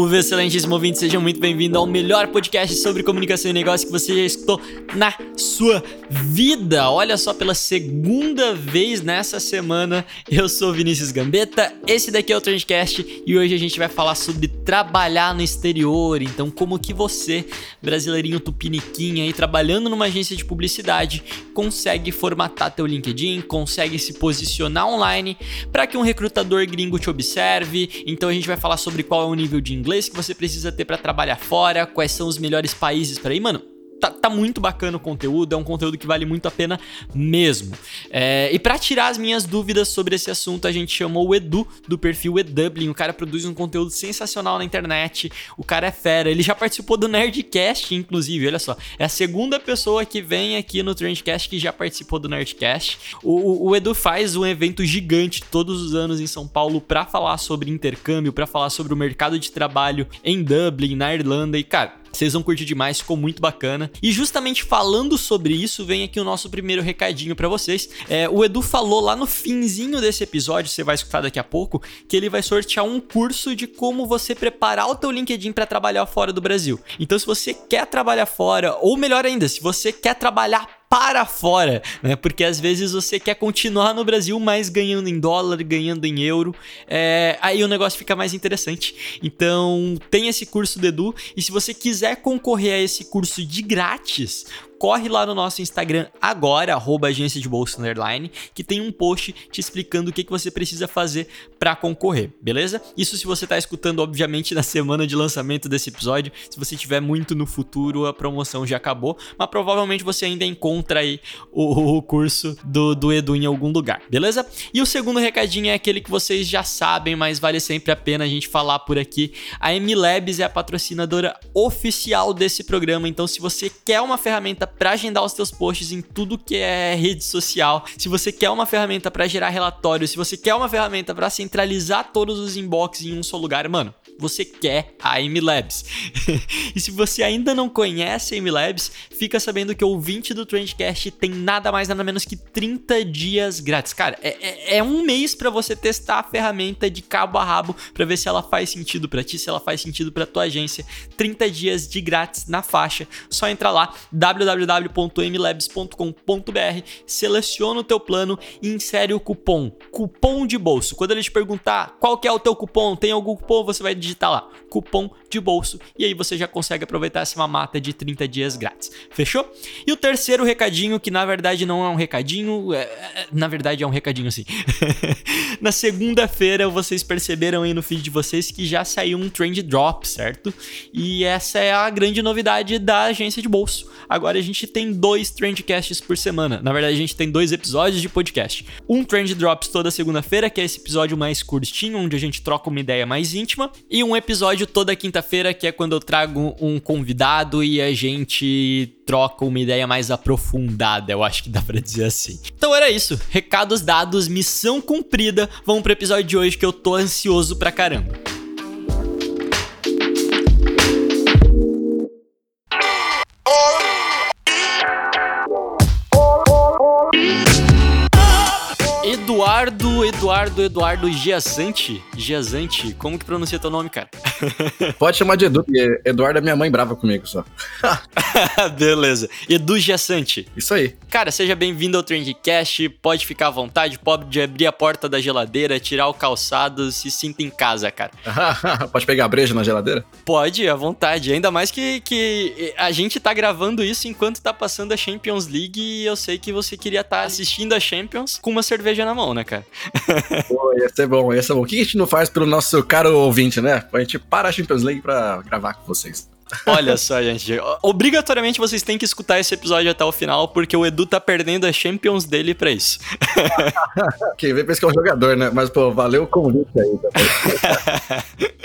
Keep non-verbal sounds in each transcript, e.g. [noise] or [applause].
Salve, excelentíssimo ouvinte, sejam muito bem-vindos ao melhor podcast sobre comunicação e negócio que você já escutou na sua vida. Olha só, pela segunda vez nessa semana, eu sou Vinícius Gambetta, esse daqui é o Trendcast e hoje a gente vai falar sobre trabalhar no exterior. Então, como que você, brasileirinho tupiniquim aí, trabalhando numa agência de publicidade, consegue formatar teu LinkedIn, consegue se posicionar online para que um recrutador gringo te observe. Então a gente vai falar sobre qual é o nível de inglês que você precisa ter para trabalhar fora, quais são os melhores países para ir, mano. Tá, tá muito bacana o conteúdo, é um conteúdo que vale muito a pena mesmo. É, e para tirar as minhas dúvidas sobre esse assunto, a gente chamou o Edu do perfil EDublin. O cara produz um conteúdo sensacional na internet. O cara é fera. Ele já participou do Nerdcast, inclusive. Olha só, é a segunda pessoa que vem aqui no Trendcast que já participou do Nerdcast. O, o, Edu faz um evento gigante todos os anos em São Paulo para falar sobre intercâmbio, para falar sobre o mercado de trabalho em Dublin, na Irlanda. E cara, vocês vão curtir demais, ficou muito bacana. E justamente falando sobre isso, vem aqui o nosso primeiro recadinho para vocês. É, o Edu falou lá no finzinho desse episódio, você vai escutar daqui a pouco, que ele vai sortear um curso de como você preparar o teu LinkedIn para trabalhar fora do Brasil. Então, se você quer trabalhar fora, ou melhor ainda, se você quer trabalhar para fora, né? Porque às vezes você quer continuar no Brasil, mas ganhando em dólar, ganhando em euro, é... aí o negócio fica mais interessante. Então, tem esse curso do Edu, e se você quiser concorrer a esse curso de grátis, corre lá no nosso Instagram agora, arroba agência de bolsa underline, que tem um post te explicando o que, que você precisa fazer para concorrer, beleza? Isso se você tá escutando, obviamente, na semana de lançamento desse episódio. Se você tiver muito no futuro, a promoção já acabou, mas provavelmente você ainda encontra aí o, o curso do, do Edu em algum lugar, beleza? E o segundo recadinho é aquele que vocês já sabem, mas vale sempre a pena a gente falar por aqui. A MLabs é a patrocinadora oficial desse programa, então se você quer uma ferramenta para agendar os teus posts em tudo que é rede social, se você quer uma ferramenta para gerar relatório, se você quer uma ferramenta para centralizar todos os inbox em um só lugar, mano, você quer a MLabs. [laughs] e se você ainda não conhece a MLabs, fica sabendo que o ouvinte do Trendcast tem nada mais nada menos que 30 dias grátis. Cara, é, é, é um mês para você testar a ferramenta de cabo a rabo para ver se ela faz sentido para ti, se ela faz sentido para tua agência. 30 dias de grátis na faixa. Só entra lá www.mlabs.com.br, seleciona o teu plano e insere o cupom, cupom de bolso. Quando ele te perguntar qual que é o teu cupom, tem algum cupom, você vai digitar lá, cupom de bolso, e aí você já consegue aproveitar essa mamata de 30 dias grátis. Fechou? E o terceiro recadinho, que na verdade não é um recadinho, é, é, na verdade é um recadinho sim. [laughs] na segunda-feira vocês perceberam aí no feed de vocês que já saiu um trend drop, certo? E essa é a grande novidade da agência de bolso. Agora a gente tem dois trendcasts por semana. Na verdade, a gente tem dois episódios de podcast. Um trend drops toda segunda-feira, que é esse episódio mais curtinho, onde a gente troca uma ideia mais íntima, e um episódio toda quinta-feira, que é quando eu trago um convidado e a gente troca uma ideia mais aprofundada, eu acho que dá pra dizer assim. Então era isso, recados dados, missão cumprida. Vamos pro episódio de hoje que eu tô ansioso pra caramba. Eduardo, Eduardo, Eduardo Giassante. Giassante, como que pronuncia teu nome, cara? [laughs] Pode chamar de Edu, porque Eduardo é minha mãe brava comigo só. [laughs] Beleza. Edu Giassante. Isso aí. Cara, seja bem-vindo ao Trendcast. Pode ficar à vontade, pode abrir a porta da geladeira, tirar o calçado, se sinta em casa, cara. [laughs] Pode pegar a breja na geladeira? Pode, à vontade. Ainda mais que, que a gente tá gravando isso enquanto tá passando a Champions League e eu sei que você queria estar tá assistindo a Champions com uma cerveja na mão, né, cara? Pô, ia ser bom, ia ser bom. O que a gente não faz pelo nosso caro ouvinte, né? A gente para a Champions League pra gravar com vocês. Olha só, gente. Obrigatoriamente vocês têm que escutar esse episódio até o final, porque o Edu tá perdendo a Champions dele pra isso. [laughs] Quem vê pensa que é um jogador, né? Mas, pô, valeu o convite aí. [laughs]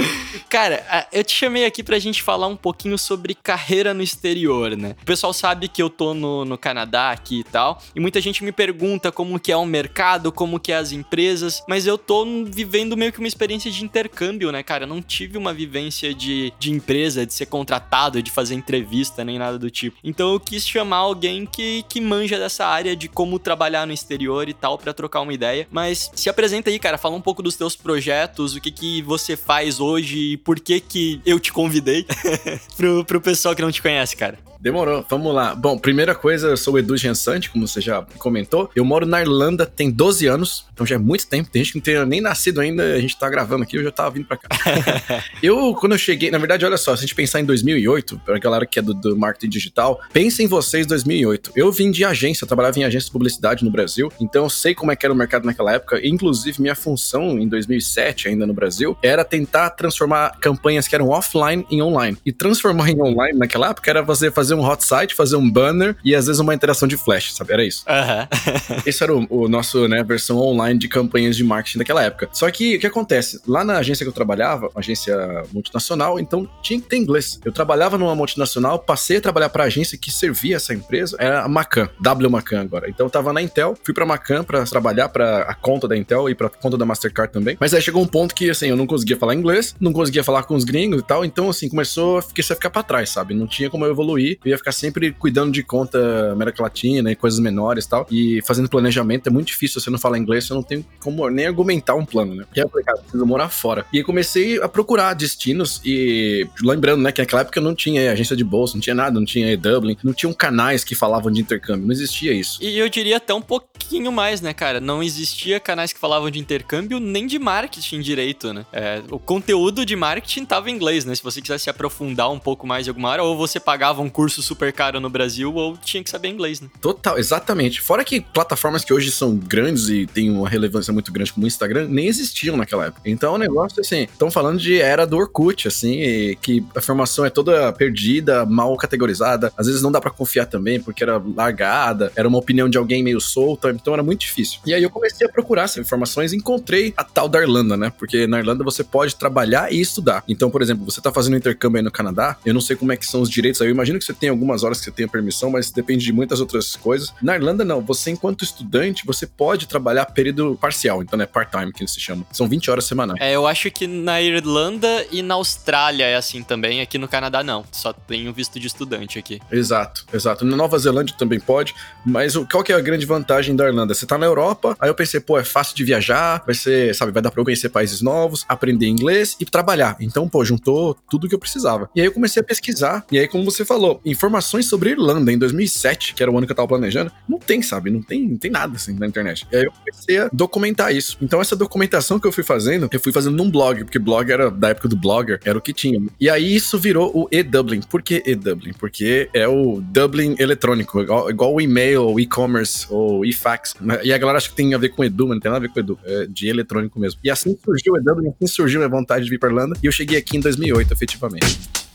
Cara, eu te chamei aqui pra gente falar um pouquinho sobre carreira no exterior, né? O pessoal sabe que eu tô no, no Canadá aqui e tal, e muita gente me pergunta como que é o mercado, como que é as empresas, mas eu tô vivendo meio que uma experiência de intercâmbio, né, cara? Eu não tive uma vivência de, de empresa, de ser contratado, de fazer entrevista, nem nada do tipo. Então eu quis chamar alguém que, que manja dessa área de como trabalhar no exterior e tal, para trocar uma ideia. Mas se apresenta aí, cara, fala um pouco dos teus projetos, o que que você faz hoje e por que que eu te convidei [laughs] pro, pro pessoal que não te conhece, cara. Demorou, vamos lá. Bom, primeira coisa, eu sou o Edu Gensante, como você já comentou. Eu moro na Irlanda tem 12 anos, então já é muito tempo. Tem gente que não tem nem nascido ainda, a gente tá gravando aqui, eu já tava vindo pra cá. [laughs] eu, quando eu cheguei, na verdade, olha só, se a gente pensar em 2008, pra galera que é do, do marketing digital, pensa em vocês 2008. Eu vim de agência, eu trabalhava em agência de publicidade no Brasil, então eu sei como é que era o mercado naquela época. Inclusive, minha função em 2007, ainda no Brasil, era tentar transformar campanhas que eram offline em online. E transformar em online naquela época era você fazer um hot site, fazer um banner e às vezes uma interação de flash, sabe? Era isso. Uhum. [laughs] Esse era o, o, nosso, né, versão online de campanhas de marketing daquela época. Só que o que acontece? Lá na agência que eu trabalhava, uma agência multinacional, então tinha que ter inglês. Eu trabalhava numa multinacional, passei a trabalhar para a agência que servia essa empresa, era a Macan, W Macan agora. Então eu tava na Intel, fui para Macan para trabalhar para a conta da Intel e para conta da Mastercard também. Mas aí chegou um ponto que assim, eu não conseguia falar inglês, não conseguia falar com os gringos e tal, então assim, começou a ficar para trás, sabe? Não tinha como eu evoluir. Eu ia ficar sempre cuidando de conta América Latina e coisas menores e tal. E fazendo planejamento é muito difícil. Se você não fala inglês, você não tem como nem argumentar um plano, né? E aí eu preciso morar fora. E aí comecei a procurar destinos e lembrando, né, que naquela época não tinha agência de bolsa, não tinha nada, não tinha Dublin, não tinham canais que falavam de intercâmbio, não existia isso. E eu diria até um pouquinho mais, né, cara? Não existia canais que falavam de intercâmbio nem de marketing direito, né? É, o conteúdo de marketing tava em inglês, né? Se você quisesse aprofundar um pouco mais de alguma área, ou você pagava um curso super caro no Brasil, ou tinha que saber inglês, né? Total, exatamente. Fora que plataformas que hoje são grandes e têm uma relevância muito grande, como o Instagram, nem existiam naquela época. Então o negócio, assim, estão falando de era do Orkut, assim, que a informação é toda perdida, mal categorizada, às vezes não dá para confiar também, porque era largada, era uma opinião de alguém meio solta, então era muito difícil. E aí eu comecei a procurar essas informações e encontrei a tal da Irlanda, né? Porque na Irlanda você pode trabalhar e estudar. Então, por exemplo, você tá fazendo um intercâmbio aí no Canadá, eu não sei como é que são os direitos aí, eu imagino que você tem algumas horas que você tenha permissão, mas depende de muitas outras coisas. Na Irlanda, não. Você, enquanto estudante, você pode trabalhar período parcial, então é part-time que se chama. São 20 horas semanais. É, eu acho que na Irlanda e na Austrália é assim também, aqui no Canadá não. Só tenho visto de estudante aqui. Exato, exato. Na Nova Zelândia também pode, mas qual que é a grande vantagem da Irlanda? Você tá na Europa, aí eu pensei, pô, é fácil de viajar, vai ser, sabe, vai dar pra eu conhecer países novos, aprender inglês e trabalhar. Então, pô, juntou tudo que eu precisava. E aí eu comecei a pesquisar, e aí, como você falou, informações sobre Irlanda em 2007, que era o ano que eu tava planejando, não tem, sabe? Não tem, não tem nada assim na internet. E aí eu comecei a documentar isso. Então, essa documentação que eu fui fazendo, eu fui fazendo num blog, porque blog era da época do blogger, era o que tinha. E aí isso virou o e-Dublin. Por que e-Dublin? Porque é o Dublin eletrônico, igual, igual o e-mail, o e-commerce ou e-fax. E a galera acha que tem a ver com Edu, mas não tem nada a ver com Edu, é de eletrônico mesmo. E assim surgiu o e-Dublin, assim surgiu a vontade de vir pra Irlanda, e eu cheguei aqui em 2008, efetivamente.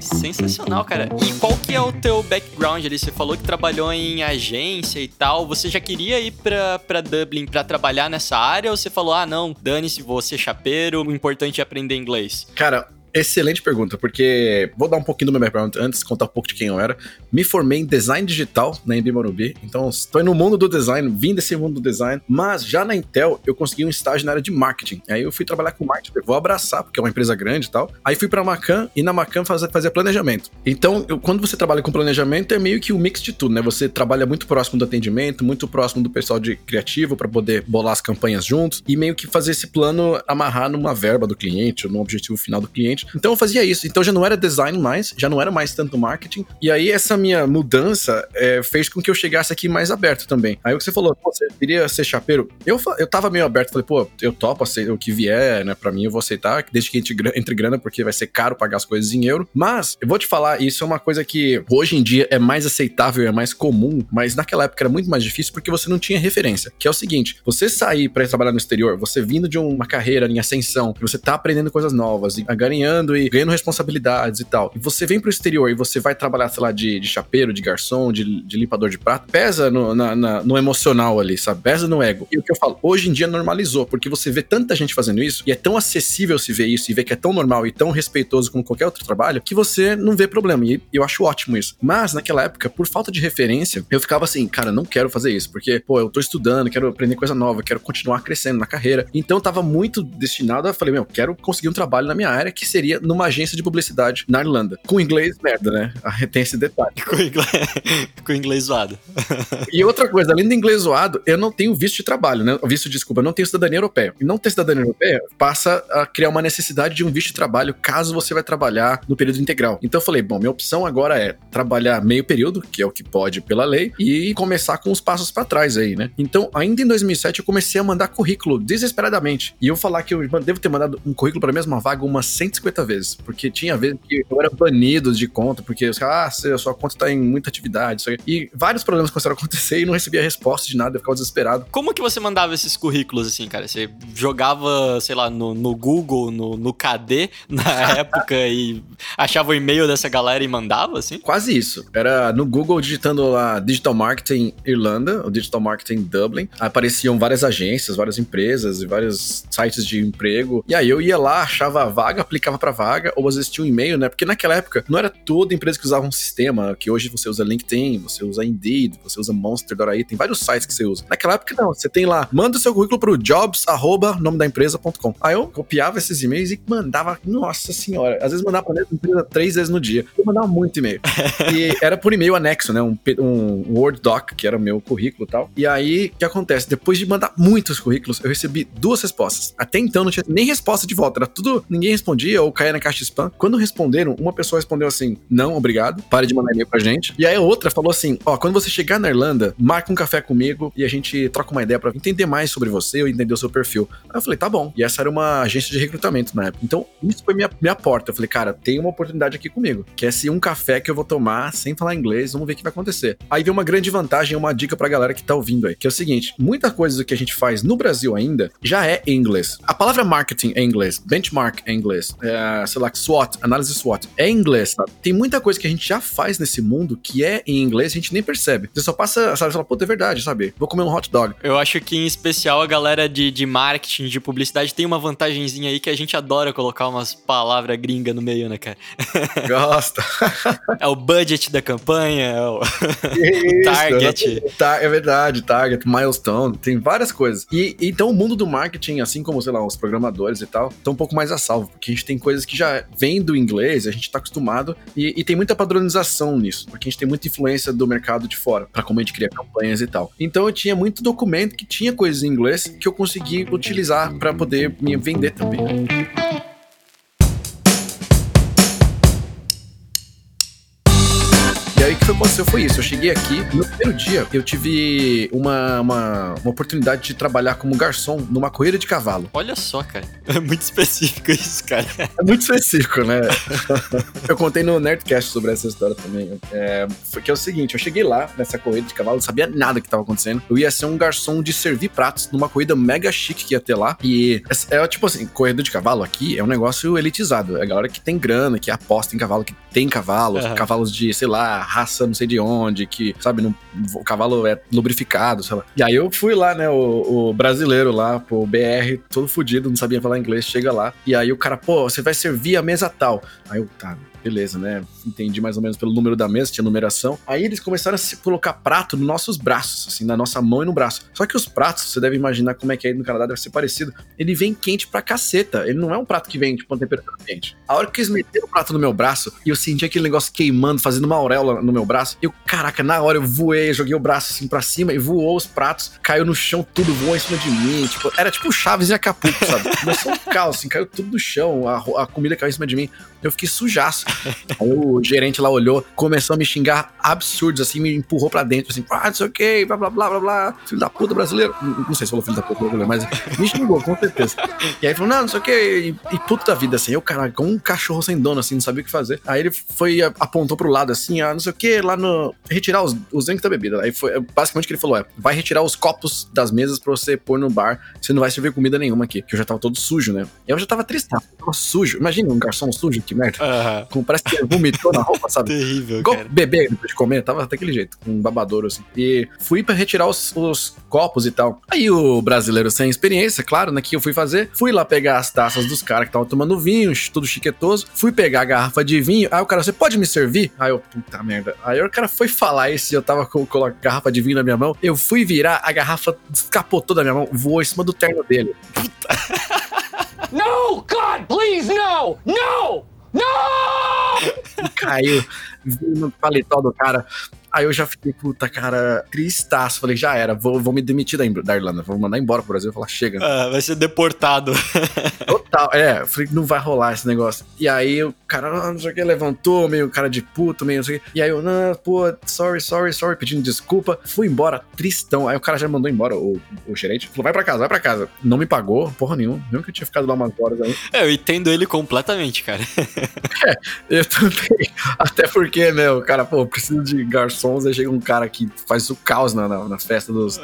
Sensacional, cara. E qual que é o teu background ali? Você falou que trabalhou em agência e tal. Você já queria ir pra, pra Dublin pra trabalhar nessa área? Ou você falou, ah, não, dane-se, vou ser chapeiro, o importante é aprender inglês? Cara, Excelente pergunta, porque vou dar um pouquinho do meu background antes, contar um pouco de quem eu era. Me formei em design digital na Embi Morumbi, então estou no mundo do design, vim desse mundo do design, mas já na Intel eu consegui um estágio na área de marketing. Aí eu fui trabalhar com marketing, vou abraçar, porque é uma empresa grande e tal. Aí fui pra Macan e na Macan fazer planejamento. Então, eu, quando você trabalha com planejamento, é meio que um mix de tudo, né? Você trabalha muito próximo do atendimento, muito próximo do pessoal de criativo para poder bolar as campanhas juntos e meio que fazer esse plano amarrar numa verba do cliente, ou no objetivo final do cliente Então eu fazia isso. Então já não era design mais, já não era mais tanto marketing. E aí essa minha mudança é, fez com que eu chegasse aqui mais aberto também. Aí o que você falou, você queria ser chapeiro? Eu, eu tava meio aberto, falei, pô, eu topo o que vier, né, pra mim eu vou aceitar, desde que entre, entre grana, porque vai ser caro pagar as coisas em euro. Mas, eu vou te falar, isso é uma coisa que hoje em dia é mais aceitável, é mais comum, mas naquela época era muito mais difícil porque você não tinha referência. Que é o seguinte, você sair para trabalhar no exterior, você vindo de uma carreira em ascensão, você tá aprendendo coisas novas, e ganhando e ganhando responsabilidades e tal, e você vem pro exterior e você vai trabalhar, sei lá, de, de chapeiro, de garçom, de, de limpador de prato, pesa no, na, na, no emocional ali, sabe? Pesa no ego. E o que eu falo, hoje em dia normalizou, porque você vê tanta gente fazendo isso, e é tão acessível se ver isso, e ver que é tão normal e tão respeitoso como qualquer outro trabalho, que você não vê problema. E eu acho ótimo isso. Mas, naquela época, por falta de referência, eu ficava assim, cara, não quero fazer isso, porque, pô, eu tô estudando, quero aprender coisa nova, quero continuar crescendo na carreira. Então, eu tava muito destinado a, falei, meu, quero conseguir um trabalho na minha área, que seria numa agência de publicidade na Irlanda. Com inglês, merda, né? Tem esse detalhe. [laughs] Com inglês, [laughs] com inglês zoado. e outra coisa, além do inglês zoado, eu não tenho visto de trabalho, né? Visto, desculpa, eu não tenho cidadania europeia. E não ter cidadania europeia passa a criar uma necessidade de um visto de trabalho caso você vai trabalhar no período integral. Então eu falei, bom, minha opção agora é trabalhar meio período, que é o que pode pela lei, e começar com os passos para trás aí, né? Então, ainda em 2007 eu comecei a mandar currículo desesperadamente. E eu falar que eu devo ter mandado um currículo para a mesma vaga umas 150 vezes, porque tinha vezes que eu era banido de conta, porque os caras, ah, sua conta tá em muita atividade, e vários problemas começaram a acontecer e não recebia resposta de nada, eu ficava desesperado. Como que você mandava esses currículos assim, cara? Você jogava, sei lá, no, no Google, no, no KD na [laughs] época e achava o e-mail dessa galera e mandava, assim? Quase isso. Era no Google digitando lá Digital Marketing Irlanda, ou Digital Marketing Dublin. Apareciam várias agências, várias empresas e vários sites de emprego. E aí eu ia lá, achava a vaga, [laughs] aplicava pra vaga, ou existia um e-mail, né? Porque naquela época não era toda empresa que usava um sistema, que hoje você usa LinkedIn, você usa Indeed, você usa Monster, Doraí, tem vários sites que você usa. Naquela época não, você tem lá, manda o seu currículo pro jobs, arroba, nome da empresa.com. Aí eu copiava esses e-mails e mandava, nossa senhora, às vezes mandava pra mesma empresa três vezes no dia. Eu mandava muito e-mail. e [laughs] era por e-mail anexo, né? Um, um Word doc, que era o meu currículo e tal. E aí, o que acontece? Depois de mandar muitos currículos, eu recebi duas respostas. Até então não tinha nem resposta de volta, era tudo, ninguém respondia ou caía na caixa spam. Quando responderam, uma pessoa respondeu assim: não, obrigado, pare de mandar e-mail pra gente. E aí a outra falou assim: ó, quando você chegar na Irlanda, marca um café comigo e a gente troca uma ideia para entender mais sobre você ou entender o seu perfil. Aí eu falei, tá bom. E essa era uma agência de recrutamento na época. Então, isso foi minha, minha porta. Eu falei, cara, tem uma oportunidade aqui comigo. Que é se um café que eu vou tomar sem falar inglês, vamos ver o que vai acontecer. Aí vem uma grande vantagem, uma dica pra galera que tá ouvindo aí, que é o seguinte: muita coisa do que a gente faz no Brasil ainda já é inglês. A palavra marketing é em inglês, benchmark é em inglês, é, sei lá, SWOT, análise SWOT, é em inglês, sabe? Tem muita coisa que a gente já faz nesse mundo que é em inglês, a gente nem percebe. Você só passa, sabe, fala, puta, é verdade, sabe? Vou comer um hot dog. Eu acho que em especial a galera de, de marketing, de publicidade tem uma vantagenzinha aí que a gente adora colocar umas palavras gringa no meio, né, cara? [laughs] Gosta. é o budget da campanha, é o target. É verdade, target, milestone, tem várias coisas. E então o mundo do marketing, assim como, sei lá, os programadores e tal, estão um pouco mais a salvo, porque a gente tem coisas que já vêm do inglês, a gente tá acostumado e, e tem muita padronização nisso, porque a gente tem muita influência do mercado de fora, para como a gente cria campanhas e tal. Então eu tinha muito documento que tinha coisas em inglês que eu consegui utilizar para poder me vender também. E aí o que aconteceu foi isso. Eu cheguei aqui, no primeiro dia, eu tive uma, uma, uma, oportunidade de trabalhar como garçom numa corrida de cavalo. Olha só, cara. É muito específico isso, cara. É muito específico, né? [laughs] eu contei no Nerdcast sobre essa história também. É, foi que é o seguinte: eu cheguei lá nessa corrida de cavalo, não sabia nada que estava acontecendo. Eu ia ser um garçom de servir pratos numa corrida mega chique que ia ter lá. E é, é tipo assim, corrida de cavalo aqui é um negócio elitizado. É a galera que tem grana, que aposta em cavalo, que tem cavalos, uhum. cavalos de, sei lá, raça não sei de onde, que, sabe, não, o cavalo é lubrificado, sei lá. E aí eu fui lá, né, o, o brasileiro lá, pô, BR, todo fudido, não sabia falar inglês, chega lá. E aí o cara, pô, você vai servir a mesa tal. Aí eu, tá, beleza, né? Entendi mais ou menos pelo número da mesa, tinha numeração. Aí eles começaram a colocar prato nos nossos braços, assim, na nossa mão e no braço. Só que os pratos, você deve imaginar como é que é aí no Canadá, deve ser parecido. Ele vem quente pra caceta. Ele não é um prato que vem, tipo, uma temperatura quente. A hora que eles meteram o prato no meu braço e eu senti aquele negócio queimando, fazendo uma auréola no meu braço, eu, caraca, na hora eu voei joguei o braço assim pra cima e voou os pratos, caiu no chão, tudo voou em cima de mim. Tipo, era tipo Chaves e Acapulco, sabe? [laughs] Começou um caos, assim, caiu tudo no chão, a, a comida caiu em cima de mim. Eu fiquei sujaço. [laughs] Aí o gerente lá olhou, começou a me xingar absurdos, assim, me empurrou pra dentro, assim, ah, não sei o que, blá blá blá blá blá, filho da puta brasileiro. Não, não sei se falou filho da puta brasileiro, mas me xingou, com certeza. E aí falou, não, não sei o que, e, e puto da vida, assim, eu, caralho, como um cachorro sem dono, assim, não sabia o que fazer. Aí ele foi, apontou pro lado, assim, ah, não sei o que, lá no. retirar os, os drinks da bebida. Aí foi, basicamente o que ele falou é: vai retirar os copos das mesas pra você pôr no bar, você não vai servir comida nenhuma aqui, que eu já tava todo sujo, né? Eu já tava triste, tava sujo. Imagina um garçom sujo, que merda. Com, parece que vomitou na roupa, sabe? [laughs] Terrível, Igual cara. bebê depois de comer, tava daquele jeito, com um babadouro assim. E fui pra retirar os, os copos e tal. Aí o brasileiro sem experiência, claro, né, que eu fui fazer, fui lá pegar as taças dos caras que estavam tomando vinho, tudo chiquetoso. Fui pegar a garrafa de vinho. Aí o cara, você pode me servir? Aí eu, puta merda. Aí o cara foi falar isso e eu tava com, com a garrafa de vinho na minha mão. Eu fui virar, a garrafa escapotou da minha mão, voou em cima do terno dele. [laughs] No! God, please, no! No! No! e caiu, no paletó do cara. Aí eu já fiquei, puta, cara, tristaço. Falei, já era, vou, vou me demitir da, da Irlanda, vou mandar embora pro Brasil. Eu falar, chega. Ah, vai ser deportado. [laughs] Total, é. Falei, não vai rolar esse negócio. E aí o cara, ah, não sei o que, levantou, meio cara de puto, meio não sei o que. E aí eu, não, pô, sorry, sorry, sorry, pedindo desculpa. Fui embora, tristão. Aí o cara já mandou embora, o, o gerente. Falou, vai pra casa, vai pra casa. Não me pagou, porra nenhuma. Mesmo que eu tinha ficado lá umas horas aí. É, eu entendo ele completamente, cara. [laughs] Eu também. Até porque, né, o cara, pô, preciso de garçons. Aí chega um cara que faz o caos na, na, na festa dos.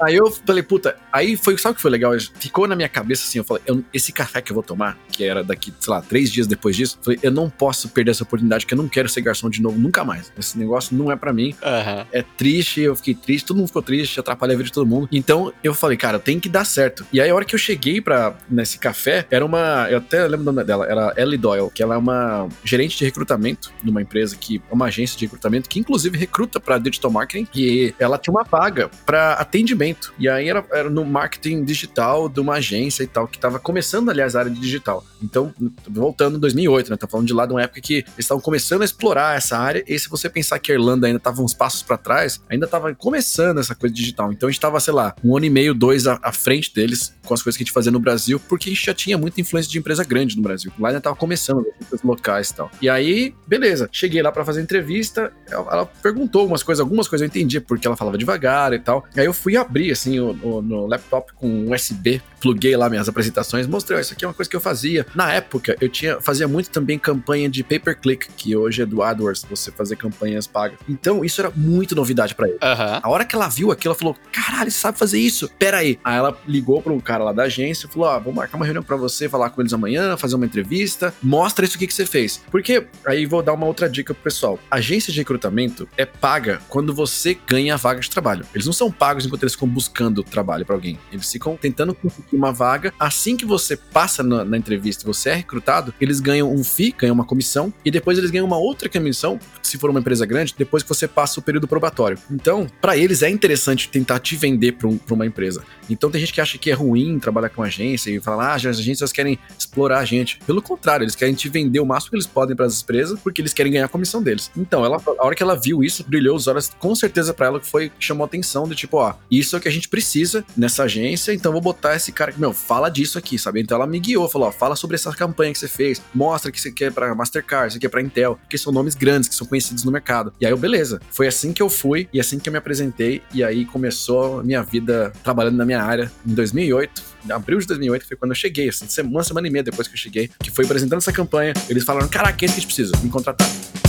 Aí eu falei, puta, aí foi, sabe o que foi legal? Ficou na minha cabeça assim, eu falei, eu- esse café que eu vou tomar, que era daqui, sei lá, três dias depois disso, eu falei, eu não posso perder essa oportunidade, porque eu não quero ser garçom de novo nunca mais. Esse negócio não é pra mim. Aham. É triste, eu fiquei triste, todo mundo ficou triste, atrapalhei a vida de todo mundo. Então eu falei, cara, tem que dar certo. E aí a hora que eu cheguei para nesse café, era uma, eu até lembro o nome dela, era Ellie Doyle, que ela é uma gerente de recrutamento numa empresa que é uma agência de recrutamento que inclusive recruta para digital marketing e ela tinha uma vaga para atendimento. E aí era, era no marketing digital de uma agência e tal que tava começando aliás a área de digital. Então, voltando em 2008, né? Tá falando de lá de uma época que eles estavam começando a explorar essa área. E se você pensar que a Irlanda ainda tava uns passos para trás, ainda tava começando essa coisa digital. Então a gente tava, sei lá, um ano e meio, dois à, à frente deles com as coisas que a gente fazia no Brasil, porque a gente já tinha muita influência de empresa grande no Brasil. Lá ainda tava começando as locais e tal. E aí, beleza, cheguei lá para fazer entrevista. Ela perguntou algumas coisas, algumas coisas eu entendi porque ela falava devagar e tal. Aí eu fui abrir assim o, o- no laptop com USB, pluguei lá minhas apresentações, mostrei, isso aqui é uma coisa que eu fazia. Na época, eu tinha fazia muito também campanha de pay per click, que hoje é do AdWords, você fazer campanhas pagas. Então, isso era muito novidade para ele. Aham. A hora que ela viu aquilo, ela falou: Caralho, você sabe fazer isso? Pera aí. Aí ela ligou para um cara lá da agência e falou: Ó, vou marcar uma reunião para você, falar com eles amanhã, fazer uma entrevista, mostra isso aqui que você fez. Porque aí vou dar uma outra dica pro pessoal: agência de recrutamento é paga quando você ganha a vaga de trabalho. Eles não são pagos enquanto eles ficam buscando trabalho para alguém. Eles ficam tentando conseguir uma vaga. Assim que você passa na, na entrevista você é recrutado, eles ganham um FII, ganham uma comissão, e depois eles ganham uma outra comissão, se for uma empresa grande, depois que você passa o período probatório. Então, para eles é interessante tentar te vender para um, uma empresa. Então tem gente que acha que é ruim trabalhar com agência e fala, ah, as agências querem explorar a gente. Pelo contrário, eles querem te vender o máximo que eles podem para as empresas, porque eles querem ganhar a comissão deles. Então, ela, a hora que ela viu isso, brilhou os olhos, com certeza para ela que foi chamou atenção de tipo, ó, isso é o que a gente precisa nessa agência, então vou botar esse cara meu, fala disso aqui, sabe? Então ela me guiou, falou, ó, fala sobre essa campanha que você fez, mostra que você quer para Mastercard, você quer para Intel, porque são nomes grandes que são conhecidos no mercado. E aí eu, beleza. Foi assim que eu fui e assim que eu me apresentei e aí começou a minha vida trabalhando na minha área em 2008. Em abril de 2008 foi quando eu cheguei, assim, uma semana e meia depois que eu cheguei, que foi apresentando essa campanha. Eles falaram: Caraca, é isso que a gente precisa, me contratar.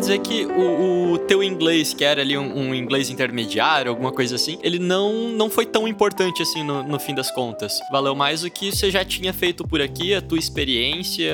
Dizer que o, o teu inglês, que era ali um, um inglês intermediário, alguma coisa assim, ele não, não foi tão importante assim no, no fim das contas. Valeu mais o que você já tinha feito por aqui, a tua experiência.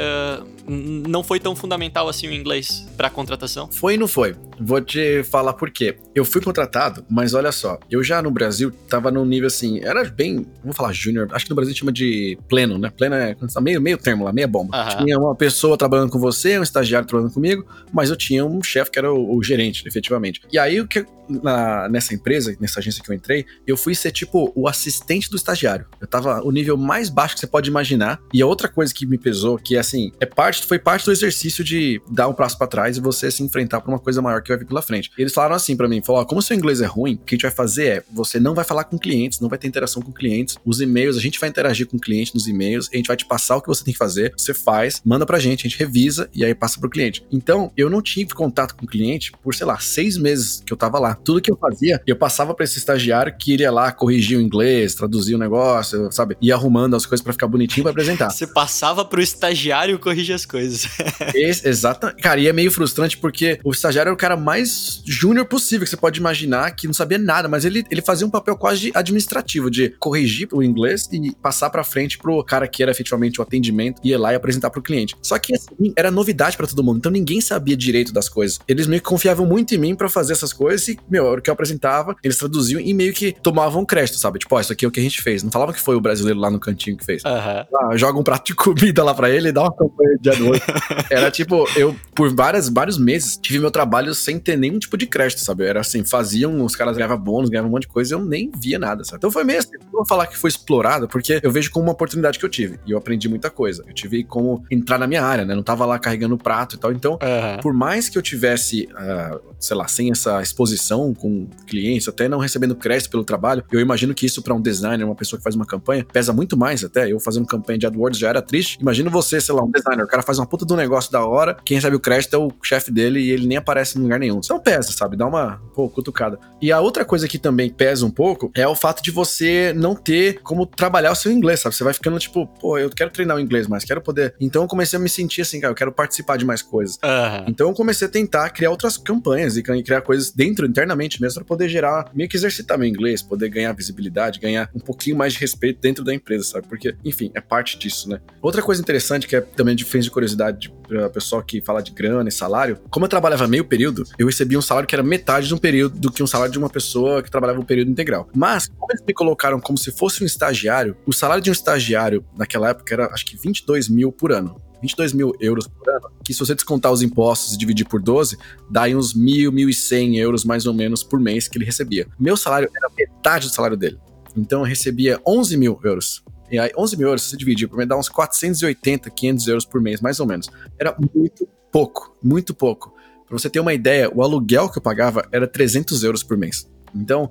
Não foi tão fundamental assim o inglês pra contratação? Foi e não foi. Vou te falar por quê. Eu fui contratado, mas olha só, eu já no Brasil tava num nível assim, era bem, vamos falar júnior, acho que no Brasil chama de pleno, né? Pleno é meio, meio termo lá, meia bomba. Aham. Tinha uma pessoa trabalhando com você, um estagiário trabalhando comigo, mas eu tinha um chefe que era o, o gerente, efetivamente. E aí o que na- nessa empresa, nessa agência que eu entrei, eu fui ser tipo o assistente do estagiário. Eu tava o nível mais baixo que você pode imaginar. E a outra coisa que me pesou, que assim, é parte foi parte do exercício de dar um passo pra trás e você se enfrentar pra uma coisa maior que vai vir pela frente. E eles falaram assim pra mim, falou, como seu inglês é ruim, o que a gente vai fazer é, você não vai falar com clientes, não vai ter interação com clientes, os e-mails, a gente vai interagir com o cliente nos e-mails, a gente vai te passar o que você tem que fazer, você faz, manda pra gente, a gente revisa e aí passa pro cliente. Então, eu não tive contato com o cliente por, sei lá, seis meses que eu tava lá. Tudo que eu fazia, eu passava pra esse estagiário que iria lá corrigir o inglês, traduzir o negócio, sabe? Ia arrumando as coisas pra ficar bonitinho pra apresentar. Você passava pro estagiário corrigir as coisas. [laughs] Esse, exata, cara, e é meio frustrante porque o estagiário era o cara mais júnior possível que você pode imaginar, que não sabia nada, mas ele, ele fazia um papel quase administrativo, de corrigir o inglês e passar pra frente pro cara que era efetivamente o atendimento, ia lá e apresentar pro cliente. Só que assim, era novidade pra todo mundo, então ninguém sabia direito das coisas. Eles meio que confiavam muito em mim pra fazer essas coisas e, meu, o que eu apresentava, eles traduziam e meio que tomavam crédito, sabe? Tipo, ó, isso aqui é o que a gente fez. Não falava que foi o brasileiro lá no cantinho que fez. Aham. Ah, joga um prato de comida lá pra ele e dá uma campanha de noite. [laughs] Era tipo, eu, por várias, vários meses, tive meu trabalho sem ter nenhum tipo de crédito, sabe? Era assim, faziam, os caras ganhavam bônus, ganhavam um monte de coisa e eu nem via nada, sabe? Então foi meio assim, não vou falar que foi explorado, porque eu vejo como uma oportunidade que eu tive. E eu aprendi muita coisa. Eu tive como entrar na minha área, né? Não tava lá carregando prato e tal. Então, Aham. por mais que eu tivesse, ah, sei lá, sem essa exposição com clientes, até não recebendo crédito pelo trabalho, eu imagino que isso pra um designer, uma pessoa que faz uma campanha, pesa muito mais até. Eu fazendo campanha de AdWords já era triste. Imagina você, sei lá, um designer, o cara faz uma puta do negócio da hora, quem recebe o crédito é o chefe dele e ele nem aparece em lugar nenhum. Então pesa, sabe? Dá uma, pô, cutucada. E a outra coisa que também pesa um pouco é o fato de você não ter como trabalhar o seu inglês, sabe? Você vai ficando tipo, pô, eu quero treinar o inglês mais, quero poder. Então eu comecei a me sentir assim, cara, eu quero participar de mais coisas. Aham. Então eu comecei a tentar criar outras campanhas e criar coisas dentro, internamente mesmo, para poder gerar, meio que exercitar meu inglês, poder ganhar visibilidade, ganhar um pouquinho mais de respeito dentro da empresa, sabe? Porque, enfim, é parte disso, né? Outra coisa interessante que é também de frente de curiosidade para pessoal que fala de grana e salário, como eu trabalhava meio período, eu recebia um salário que era metade de um período do que um salário de uma pessoa que trabalhava um período integral. Mas, como eles me colocaram como se fosse um estagiário, o salário de um estagiário naquela época era acho que 22 mil por ano. 22 mil euros por ano, que se você descontar os impostos e dividir por 12, dá aí uns mil, mil e cem euros mais ou menos por mês que ele recebia. Meu salário era metade do salário dele. Então eu recebia 11 mil euros. E aí, 11 mil euros, se você dividir por mês, dá uns 480, 500 euros por mês, mais ou menos. Era muito pouco, muito pouco. Pra você ter uma ideia, o aluguel que eu pagava era 300 euros por mês. Então,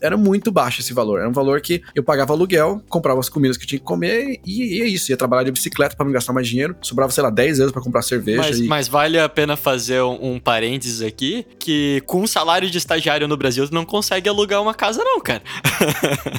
era muito baixo esse valor. Era um valor que eu pagava aluguel, comprava as comidas que tinha que comer e, e é isso. Ia trabalhar de bicicleta pra não gastar mais dinheiro. Sobrava, sei lá, 10 euros pra comprar cerveja. Mas, e... mas vale a pena fazer um, um parênteses aqui, que com um salário de estagiário no Brasil, tu não consegue alugar uma casa não, cara. [laughs]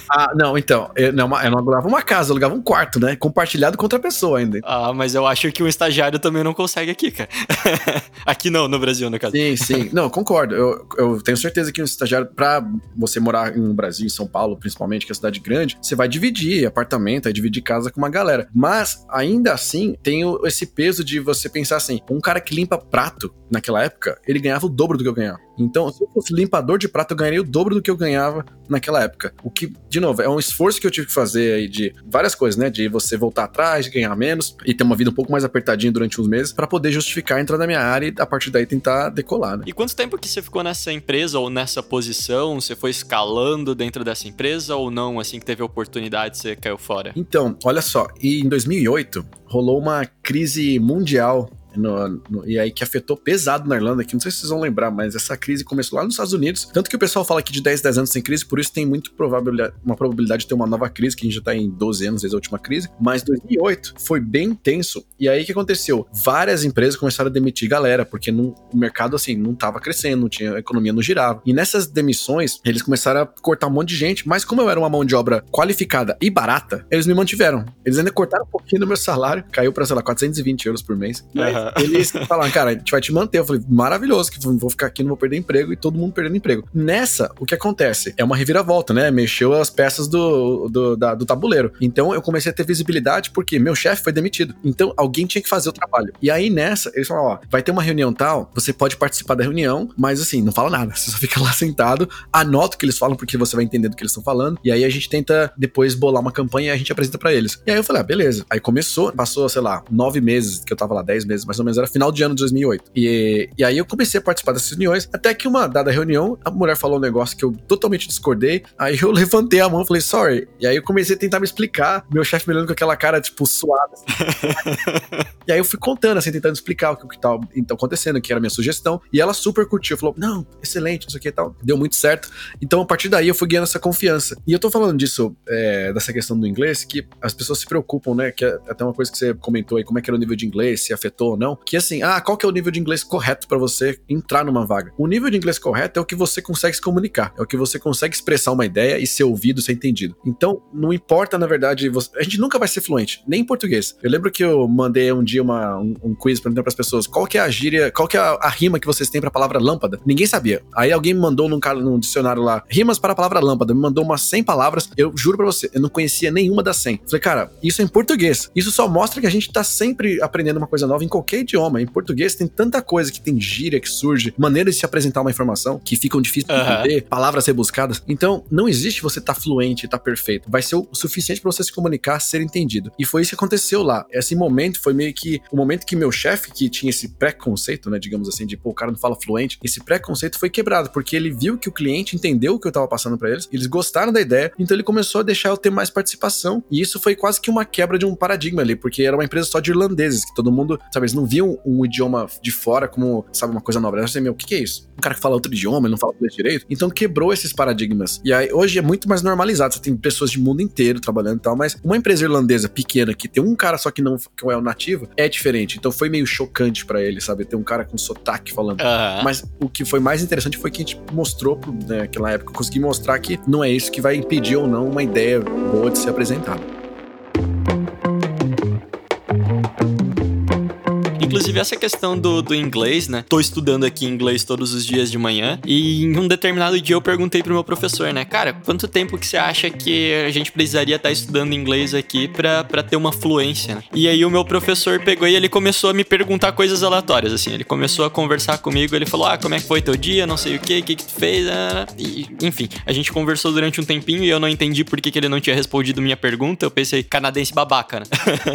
Ah, não, então. Eu não, eu não alugava uma casa, eu alugava um quarto, né? Compartilhado com outra pessoa ainda. Ah, mas eu acho que um estagiário também não consegue aqui, cara. [laughs] aqui não, no Brasil, no caso. Sim, sim. Não, concordo. Eu, eu tenho certeza que um estagiário, pra você morar no Brasil, em São Paulo, principalmente, que é cidade grande, você vai dividir apartamento, vai dividir casa com uma galera. Mas, ainda assim, tem esse peso de você pensar assim: um cara que limpa prato naquela época, ele ganhava o dobro do que eu ganhava. Então, se eu fosse limpador de prato, eu ganharia o dobro do que eu ganhava naquela época. O que, de novo, é um esforço que eu tive que fazer aí de várias coisas, né? De você voltar atrás, de ganhar menos e ter uma vida um pouco mais apertadinha durante uns meses pra poder justificar entrar na minha área e a partir daí tentar decolar, né? E quanto tempo que você ficou nessa empresa ou nessa posição? Você foi escalando dentro dessa empresa ou não? Assim que teve a oportunidade, você caiu fora? Então, olha só, e em 2008 rolou uma crise mundial no- no- e aí que afetou pesado na Irlanda, que não sei se vocês vão lembrar, mas essa crise começou lá nos Estados Unidos. Tanto que o pessoal fala que de 10, 10 anos sem crise, por isso tem muito probabilidade, uma probabilidade de ter uma nova crise, que a gente já tá em 12 anos desde a última crise. Mas 2008 foi bem tenso. E aí o que aconteceu? Várias empresas começaram a demitir galera, porque não- o mercado assim não tava crescendo, não tinha a economia não girava. E nessas demissões, eles começaram a cortar um monte de gente, mas como eu era uma mão de obra qualificada e barata, eles me mantiveram. Eles ainda cortaram um pouquinho do meu salário, caiu pra, sei lá, 420 euros por mês. Aham. [laughs] eles falaram, cara, a gente vai te manter. Eu falei, maravilhoso, que vou ficar aqui, não vou perder emprego e todo mundo perdendo emprego. Nessa, o que acontece? É uma reviravolta, né? Mexeu as peças do, do, da- do tabuleiro. Então eu comecei a ter visibilidade porque meu chefe foi demitido. Então alguém tinha que fazer o trabalho. E aí nessa, eles falaram, ó, vai ter uma reunião tal, você pode participar da reunião, mas assim, não fala nada. Você só fica lá [laughs] sentado, anota o que eles falam porque você vai entender do que eles estão falando. E aí a gente tenta depois bolar uma campanha e a gente apresenta pra eles. E aí eu falei, ah, beleza. Aí começou, passou, sei lá, nove meses que eu tava lá, dez meses mais mais ou menos, era final de ano de 2008. E, e aí eu comecei a participar dessas reuniões, até que uma dada reunião, a mulher falou um negócio que eu totalmente discordei, aí eu [laughs] levantei a mão e falei, sorry. E aí eu comecei a tentar me explicar, meu chefe me olhando com aquela cara, tipo, suada. Assim. [laughs] e aí eu fui contando, assim, tentando explicar o que, o que tava então, acontecendo, que era a minha sugestão, e ela super curtiu, falou, não, excelente, não sei o que e tal. Deu muito certo. Então, a partir daí, eu fui ganhando essa confiança. E eu tô falando disso, é, dessa questão do inglês, que as pessoas se preocupam, né? Que é até uma coisa que você comentou aí, como é que era o nível de inglês, se afetou ou não. Que assim, ah, qual que é o nível de inglês correto para você entrar numa vaga? O nível de inglês correto é o que você consegue se comunicar, é o que você consegue expressar uma ideia e ser ouvido, ser entendido. Então, não importa, na verdade, você... a gente nunca vai ser fluente, nem em português. Eu lembro que eu mandei um dia uma, um, um quiz perguntando para as pessoas qual que é a gíria, qual que é a, a rima que vocês têm para a palavra lâmpada. Ninguém sabia. Aí alguém me mandou num, num dicionário lá, rimas para a palavra lâmpada, me mandou umas 100 palavras. Eu juro para você, eu não conhecia nenhuma das 100. Falei, cara, isso é em português. Isso só mostra que a gente tá sempre aprendendo uma coisa nova em qualquer idioma. Em português tem tanta coisa que tem gíria que surge, maneiras de se apresentar uma informação que ficam difíceis de entender, palavras rebuscadas. Então, não existe você estar tá fluente e tá perfeito. Vai ser o suficiente para você se comunicar, ser entendido. E foi isso que aconteceu lá. Esse momento foi meio que o momento que meu chefe, que tinha esse preconceito, né, digamos assim, de pô, o cara não fala fluente, esse preconceito foi quebrado, porque ele viu que o cliente entendeu o que eu tava passando para eles, eles gostaram da ideia, então ele começou a deixar eu ter mais participação. E isso foi quase que uma quebra de um paradigma ali, porque era uma empresa só de irlandeses, que todo mundo, sabe, eles não viam um idioma de fora como, sabe, uma coisa nova. Eles assim, meu, o que, que é isso? Um cara que fala outro idioma, ele não fala inglês direito. Então quebrou esses paradigmas. E aí hoje é muito mais normalizado. Você tem pessoas de mundo inteiro trabalhando e tal, mas uma empresa irlandesa pequena que tem um cara só que não que é o nativo é diferente. Então foi meio chocante para ele, sabe? Ter um cara com sotaque falando. Mas o que foi mais interessante foi que a gente mostrou, né, naquela época, eu consegui mostrar que não é isso que vai impedir ou não uma ideia boa de ser apresentada. Inclusive, essa questão do, do inglês, né? Tô estudando aqui inglês todos os dias de manhã. E em um determinado dia eu perguntei pro meu professor, né? Cara, quanto tempo que você acha que a gente precisaria estar estudando inglês aqui pra, ter uma fluência, né? E aí o meu professor pegou e ele começou a me perguntar coisas aleatórias, assim. Ele começou a conversar comigo, ele falou, ah, como é que foi teu dia, não sei o que, o que que tu fez, ah, e, enfim. A gente conversou durante um tempinho e eu não entendi por que, que ele não tinha respondido minha pergunta. Eu pensei, canadense babaca, né?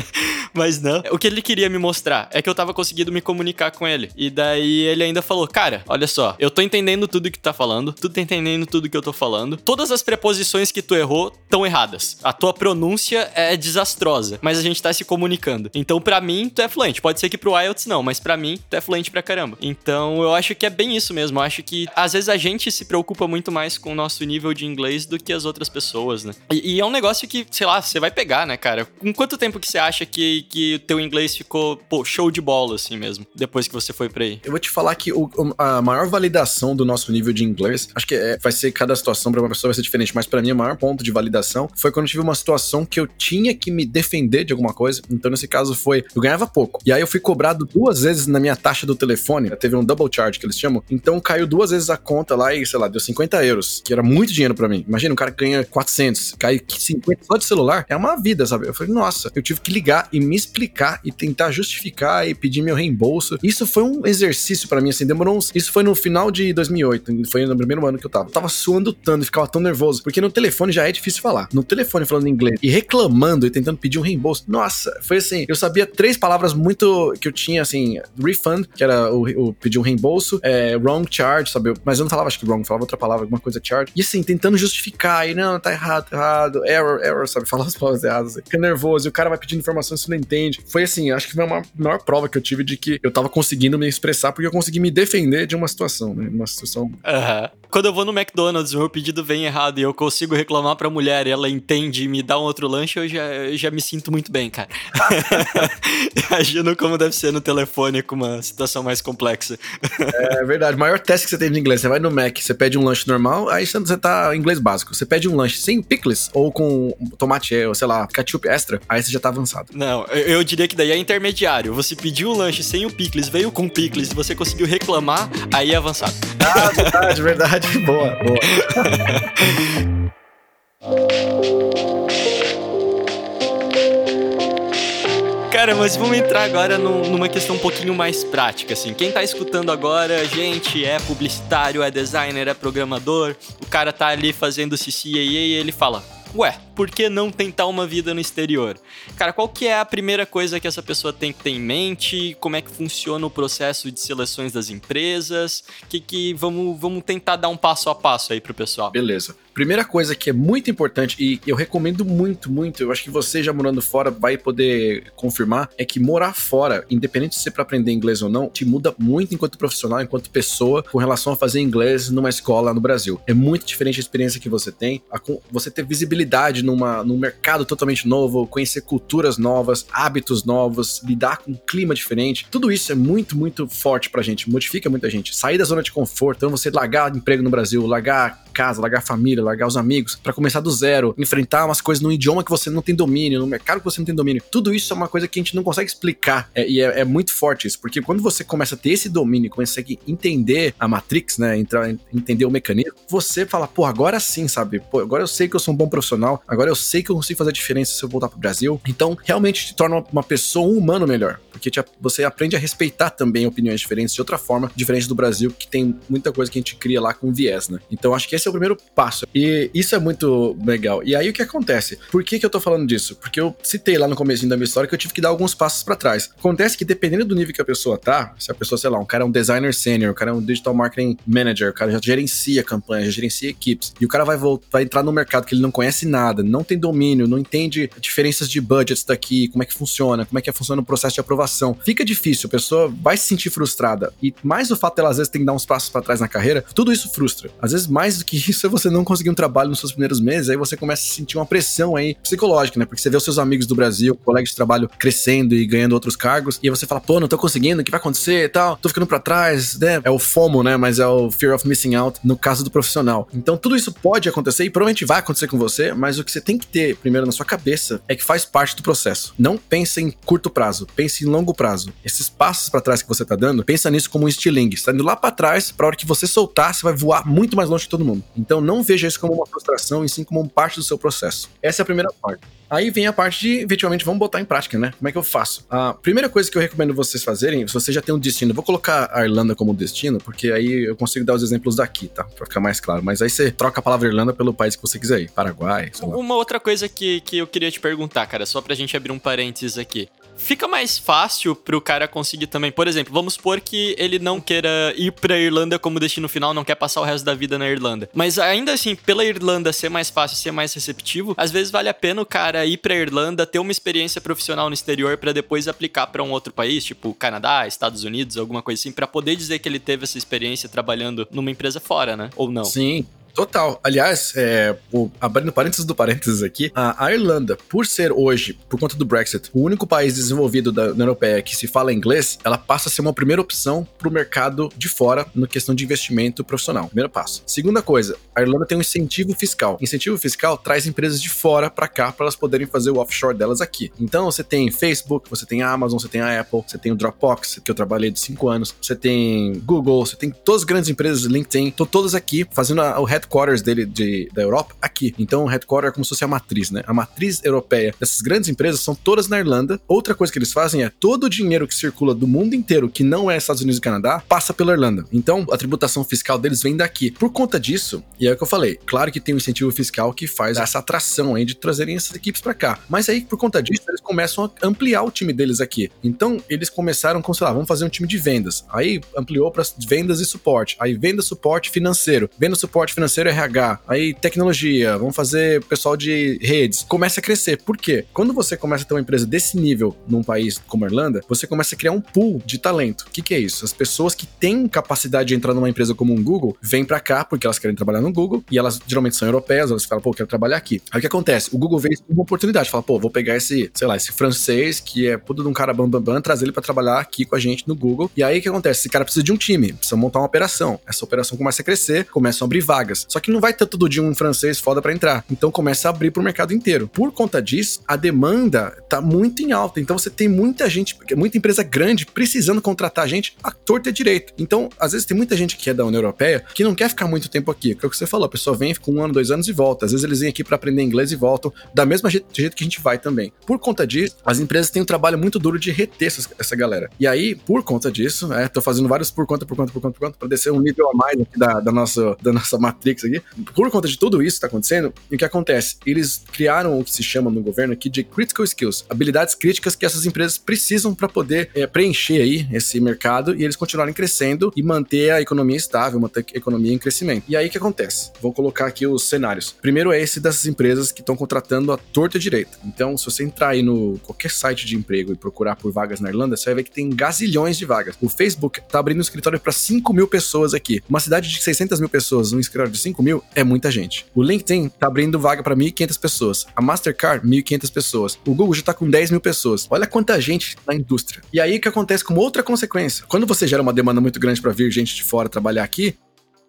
[laughs] Mas não. O que ele queria me mostrar é que eu tava conseguindo me comunicar com ele. E daí ele ainda falou: Cara, olha só, eu tô entendendo tudo que tu tá falando, tu tá entendendo tudo que eu tô falando. Todas as preposições que tu errou estão erradas. A tua pronúncia é desastrosa, mas a gente tá se comunicando. Então, pra mim, tu é fluente. Pode ser que pro IELTS não, mas pra mim, tu é fluente pra caramba. Então, eu acho que é bem isso mesmo. Eu acho que às vezes a gente se preocupa muito mais com o nosso nível de inglês do que as outras pessoas, né? E, e é um negócio que, sei lá, você vai pegar, né, cara? Com quanto tempo que você acha que, que o teu inglês ficou, pô, show de bola, assim mesmo, depois que você foi pra aí? Eu vou te falar que o- a maior validação do nosso nível de inglês, acho que é- vai ser cada situação para uma pessoa vai ser diferente, mas para mim o maior ponto de validação foi quando eu tive uma situação que eu tinha que me defender de alguma coisa. Então nesse caso foi, eu ganhava pouco. E aí eu fui cobrado duas vezes na minha taxa do telefone, teve um double charge que eles chamam. Então caiu duas vezes a conta lá e, sei lá, deu 50 euros, que era muito dinheiro para mim. Imagina um cara que ganha 400, cai 50 só de celular, é uma vida, sabe? Eu falei, nossa, eu tive que ligar e me explicar e tentar justificar e pedir meu reembolso. Isso foi um exercício pra mim, assim, demorou uns... Isso foi no final de 2008, foi no primeiro ano que eu tava. Eu tava suando tanto ficava tão nervoso, porque no telefone já é difícil falar. No telefone falando inglês e reclamando e tentando pedir um reembolso. Nossa, foi assim, eu sabia três palavras muito que eu tinha, assim, refund, que era o, o pedir um reembolso, é, wrong charge, sabe? Mas eu não falava, acho que wrong, falava outra palavra, alguma coisa charge. E assim, tentando justificar, e não, tá errado, tá errado, error, error, sabe? [laughs] Falar as palavras erradas. Fica nervoso, e o cara vai pedindo informação você não entende. Foi assim, acho que foi uma maior prova que eu tive de que eu tava conseguindo me expressar porque eu consegui me defender de uma situação, né? Uma situação. Aham. Quando eu vou no McDonald's, o meu pedido vem errado e eu consigo reclamar pra mulher e ela entende e me dá um outro lanche, eu já, eu já me sinto muito bem, cara. [laughs] Imagino como deve ser no telefone com uma situação mais complexa. É verdade. O maior teste que você tem de inglês, você vai no Mac, você pede um lanche normal, aí você tá em inglês básico. Você pede um lanche sem pickles ou com tomate, ou sei lá, ketchup extra, aí você já tá avançado. Não, eu, diria que daí é intermediário. Você pediu o lanche sem o picles, veio com picles e você conseguiu reclamar, aí é avançado. Ah, verdade, verdade. Boa, boa. Cara, mas vamos entrar agora num- numa questão um pouquinho mais prática, assim. Quem tá escutando agora, gente, é publicitário, é designer, é programador, o cara tá ali fazendo CCAA e ele fala, ué, por que não tentar uma vida no exterior? Cara, qual que é a primeira coisa que essa pessoa tem que ter em mente? Como é que funciona o processo de seleções das empresas? Que que vamos, vamos tentar dar um passo a passo aí pro pessoal. Beleza. Primeira coisa que é muito importante e eu recomendo muito, muito, eu acho que você já morando fora vai poder confirmar, é que morar fora, independente de ser para aprender inglês ou não, te muda muito enquanto profissional, enquanto pessoa, com relação a fazer inglês numa escola no Brasil. É muito diferente a experiência que você tem, a, você ter visibilidade numa, num mercado totalmente novo, conhecer culturas novas, hábitos novos, lidar com um clima diferente. Tudo isso é muito, muito forte pra gente, modifica muita gente. Sair da zona de conforto, então você largar emprego no Brasil, largar casa, largar família, largar os amigos, para começar do zero, enfrentar umas coisas num idioma que você não tem domínio, no mercado que você não tem domínio. Tudo isso é uma coisa que a gente não consegue explicar. É, e é, é, muito forte isso, porque quando você começa a ter esse domínio, começa a entender a Matrix, né? Entrar, entender o mecanismo, você fala, pô, agora sim, sabe? Pô, agora eu sei que eu sou um bom profissional, agora eu sei que eu consigo fazer a diferença se eu voltar pro Brasil. Então, realmente te torna uma pessoa, um humano melhor. Porque te, você aprende a respeitar também opiniões diferentes de outra forma, diferente do Brasil, que tem muita coisa que a gente cria lá com viés, né? Então, acho que esse é o primeiro passo. E isso é muito legal. E aí o que acontece? Por que, que eu tô falando disso? Porque eu citei lá no começo da minha história que eu tive que dar alguns passos para trás. Acontece que dependendo do nível que a pessoa tá, se a pessoa, sei lá, um cara é um designer senior, o cara é um digital marketing manager, o cara já gerencia campanha, já gerencia equipes, e o cara vai, voltar, vai entrar no mercado que ele não conhece nada, não tem domínio, não entende diferenças de budgets daqui, como é que funciona, como é que funciona o processo de aprovação. Fica difícil, a pessoa vai se sentir frustrada. E mais o fato dela às vezes tem que dar uns passos para trás na carreira, tudo isso frustra. Às vezes mais do que [laughs] isso é você não conseguir um trabalho nos seus primeiros meses, aí você começa a sentir uma pressão aí psicológica, né? Porque você vê os seus amigos do Brasil, colegas de trabalho crescendo e ganhando outros cargos, e aí você fala, pô, não tô conseguindo, o que vai acontecer e tal, tô ficando para trás, né? É o FOMO, né? Mas é o Fear of Missing Out no caso do profissional. Então tudo isso pode acontecer e provavelmente vai acontecer com você, mas o que você tem que ter primeiro na sua cabeça é que faz parte do processo. Não pense em curto prazo, pense em longo prazo. Esses passos para trás que você tá dando, pensa nisso como um estilingue. Você tá indo lá para trás, pra hora que você soltar, você vai voar muito mais longe de todo mundo. Então não veja isso como uma frustração, e sim como parte do seu processo. Essa é a primeira parte. Aí vem a parte de, efetivamente, vamos botar em prática, né? Como é que eu faço? A primeira coisa que eu recomendo vocês fazerem, se você já tem um destino, vou colocar a Irlanda como destino, porque aí eu consigo dar os exemplos daqui, tá? Pra ficar mais claro. Mas aí você troca a palavra Irlanda pelo país que você quiser ir. Paraguai, sei lá. Uma outra coisa que, que eu queria te perguntar, cara, só pra gente abrir um parênteses aqui fica mais fácil pro cara conseguir também. Por exemplo, vamos supor que ele não queira ir pra Irlanda como destino final, não quer passar o resto da vida na Irlanda. Mas ainda assim, pela Irlanda ser mais fácil, ser mais receptivo, às vezes vale a pena o cara ir pra Irlanda, ter uma experiência profissional no exterior para depois aplicar para um outro país, tipo Canadá, Estados Unidos, alguma coisa assim, para poder dizer que ele teve essa experiência trabalhando numa empresa fora, né? Ou não? Sim, Total. Aliás, é, o, abrindo parênteses do parênteses aqui, a, Irlanda, por ser hoje, por conta do Brexit, o único país desenvolvido da União Europeia que se fala inglês, ela passa a ser uma primeira opção para o mercado de fora na questão de investimento profissional. Primeiro passo. Segunda coisa, a Irlanda tem um incentivo fiscal. Incentivo fiscal traz empresas de fora para cá para elas poderem fazer o offshore delas aqui. Então você tem Facebook, você tem a Amazon, você tem a Apple, você tem o Dropbox, que eu trabalhei de 5 anos, você tem Google, você tem todas as grandes empresas, LinkedIn, estão todas aqui fazendo a, o headquarters dele de, da Europa aqui. Então, o headquarter é como se fosse a matriz, né? A matriz europeia dessas grandes empresas são todas na Irlanda. Outra coisa que eles fazem é todo o dinheiro que circula do mundo inteiro, que não é Estados Unidos e Canadá, passa pela Irlanda. Então, a tributação fiscal deles vem daqui. Por conta disso, e é o que eu falei, claro que tem um incentivo fiscal que faz essa atração aí de trazerem essas equipes para cá. Mas aí, por conta disso, eles começam a ampliar o time deles aqui. Então, eles começaram com, sei lá, vamos fazer um time de vendas. Aí ampliou para vendas e suporte. Aí venda, suporte financeiro. Venda, suporte financeiro RH RH, aí tecnologia, vamos fazer pessoal de redes. Começa a crescer. Por quê? Quando você começa a ter uma empresa desse nível num país como a Irlanda, você começa a criar um pool de talento. O que, que é isso? As pessoas que têm capacidade de entrar numa empresa como um Google vêm para cá porque elas querem trabalhar no Google e elas geralmente são europeias, elas falam, pô, quero trabalhar aqui. Aí o que acontece? O Google vê isso como uma oportunidade, fala, pô, vou pegar esse, sei lá, esse francês que é puto de um cara bambambam, bam, bam, trazer ele para trabalhar aqui com a gente no Google. E aí o que acontece? Esse cara precisa de um time, precisa montar uma operação. Essa operação começa a crescer, começam a abrir vagas. Só que não vai ter todo dia um francês foda para entrar. Então começa a abrir pro mercado inteiro. Por conta disso, a demanda tá muito em alta. Então você tem muita gente, muita empresa grande precisando contratar gente a torta e direito. Então, às vezes tem muita gente que é da União Europeia que não quer ficar muito tempo aqui. Que é o que você falou, a pessoa vem, fica um ano, dois anos e volta. Às vezes eles vêm aqui para aprender inglês e voltam, da mesma jeito, jeito que a gente vai também. Por conta disso, as empresas têm um trabalho muito duro de reter essa, essa galera. E aí, por conta disso, é, tô fazendo vários por conta, por conta, por conta, por conta, pra descer um nível a mais aqui da, da, nossa, da nossa matriz Netflix aqui. Por conta de tudo isso que tá acontecendo, o que acontece? Eles criaram o que se chama no governo aqui de critical skills, habilidades críticas que essas empresas precisam para poder é, preencher aí esse mercado e eles continuarem crescendo e manter a economia estável, manter a economia em crescimento. E aí o que acontece? Vou colocar aqui os cenários. Primeiro é esse dessas empresas que estão contratando a torta direita. Então, se você entrar aí no qualquer site de emprego e procurar por vagas na Irlanda, você vai ver que tem gazilhões de vagas. O Facebook tá abrindo um escritório para 5 mil pessoas aqui. Uma cidade de 600 mil pessoas, um escritório de 5 mil é muita gente. O LinkedIn tá abrindo vaga para 1.500 pessoas. A Mastercard, 1.500 pessoas. O Google já tá com 10 mil pessoas. Olha quanta gente na indústria. E aí o que acontece como outra consequência? Quando você gera uma demanda muito grande para vir gente de fora trabalhar aqui,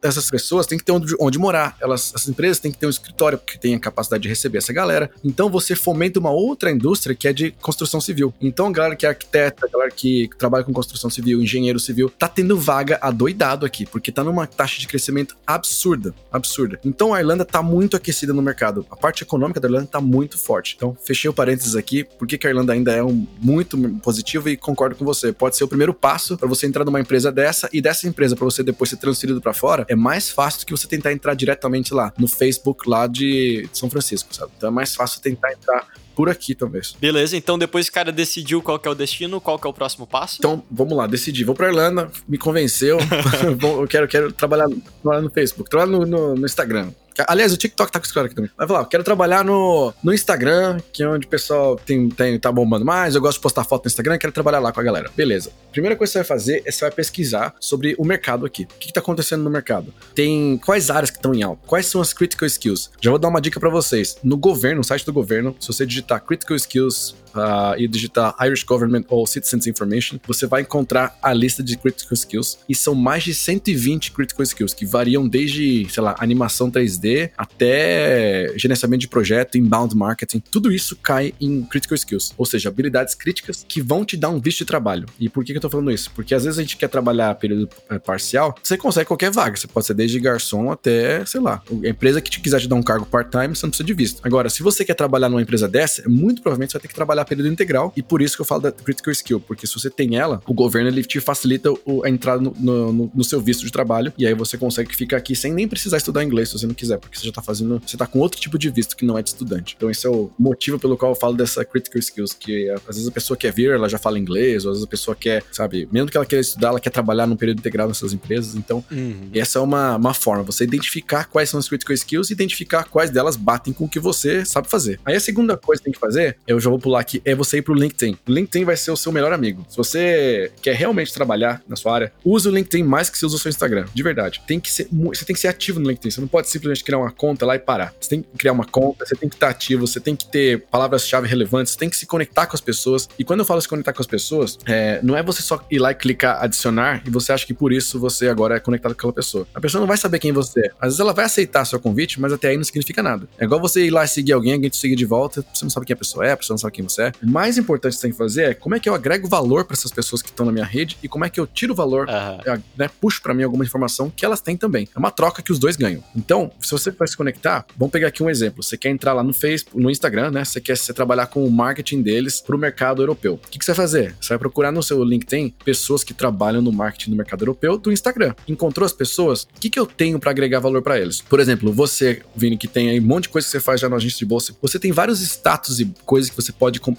essas pessoas têm que ter onde, onde morar. Elas, essas empresas têm que ter um escritório que tenha capacidade de receber essa galera. Então você fomenta uma outra indústria que é de construção civil. Então galera que é arquiteta, galera que trabalha com construção civil, engenheiro civil, tá tendo vaga adoidado aqui, porque tá numa taxa de crescimento absurda, absurda. Então a Irlanda tá muito aquecida no mercado. A parte econômica da Irlanda tá muito forte. Então fechei o parênteses aqui, porque que a Irlanda ainda é um muito positivo e concordo com você. Pode ser o primeiro passo para você entrar numa empresa dessa e dessa empresa para você depois ser transferido para fora é mais fácil do que você tentar entrar diretamente lá no Facebook lá de São Francisco, sabe? Então é mais fácil tentar entrar por aqui, talvez. Beleza, então depois o cara decidiu qual que é o destino, qual que é o próximo passo? Então, vamos lá, decidi. Vou pra Irlanda, me convenceu. [laughs] [laughs] eu quero, quero trabalhar, trabalhar no Facebook, trabalhar no, no, no Instagram. Aliás, o TikTok tá com esse cara aqui também. Vai falar, quero trabalhar no, no Instagram, que é onde o pessoal tem, tem, tá bombando mais. Eu gosto de postar foto no Instagram, quero trabalhar lá com a galera. Beleza. Primeira coisa que você vai fazer é você vai pesquisar sobre o mercado aqui. O que, que tá acontecendo no mercado? Tem quais áreas que estão em alta? Quais são as critical skills? Já vou dar uma dica para vocês. No governo, no site do governo, se você digitar critical skills uh, e digitar Irish Government ou Citizens Information, você vai encontrar a lista de critical skills e são mais de 120 critical skills que variam desde, sei lá, animação 3D até gerenciamento de projeto, inbound marketing. Tudo isso cai em critical skills, ou seja, habilidades críticas que vão te dar um visto de trabalho. E por que, que eu tô falando isso? Porque às vezes a gente quer trabalhar período é, parcial, você consegue qualquer vaga, você pode ser desde garçom até, sei lá, a empresa que te quiser te dar um cargo part-time, você não precisa de visto. Agora, se você quer trabalhar numa empresa dessa, muito provavelmente você vai ter que trabalhar período integral, e por isso que eu falo da critical skill, porque se você tem ela, o governo ele te facilita o, a entrada no, no, no, seu visto de trabalho, e aí você consegue ficar aqui sem nem precisar estudar inglês se você não quiser, porque você já tá fazendo, você tá com outro tipo de visto que não é de estudante. Então esse é o motivo pelo qual eu falo dessa critical skills, que às vezes a pessoa quer vir, ela já fala inglês, ou às vezes a pessoa quer, sabe, mesmo que ela queira estudar, ela quer trabalhar num período integral nessas empresas, então uhum. essa é uma, uma forma, você identificar quais são as critical skills e identificar quais delas batem com o que você sabe fazer. Aí a segunda coisa que tem que fazer, eu já vou pular aqui, é você ir pro LinkedIn. O LinkedIn vai ser o seu melhor amigo. Se você quer realmente trabalhar na sua área, use o LinkedIn mais que você usa o seu Instagram. De verdade. Tem que ser, você tem que ser ativo no LinkedIn. Você não pode simplesmente criar uma conta lá e parar. Você tem que criar uma conta, você tem que estar ativo, você tem que ter palavras-chave relevantes, você tem que se conectar com as pessoas. E quando eu falo se conectar com as pessoas, é, não é você só ir lá e clicar adicionar e você acha que por isso você agora é conectado com aquela pessoa. A pessoa não vai saber quem você é. Às vezes ela vai aceitar seu convite, mas até aí não significa nada. É igual você ir lá e seguir alguém, alguém te seguir de volta, você não sabe quem a pessoa é, a pessoa não sabe quem você é. O mais importante que você tem que fazer é como é que eu agrego valor para essas pessoas que estão na minha rede e como é que eu tiro valor, uhum. né, puxo para mim alguma informação que elas têm também. É uma troca que os dois ganham. Então, se você vai se conectar, vamos pegar aqui um exemplo. Você quer entrar lá no Facebook, no Instagram, né? Você quer você trabalhar com o marketing deles para o mercado europeu. O que, que, você vai fazer? Você vai procurar no seu LinkedIn pessoas que trabalham no marketing do mercado europeu do Instagram. Encontrou as pessoas? O que, que eu tenho para agregar valor para eles? Por exemplo, você, Vini, que tem aí um monte de coisa que você faz já no agência de bolsa, você tem vários status e coisas que você pode compartilhar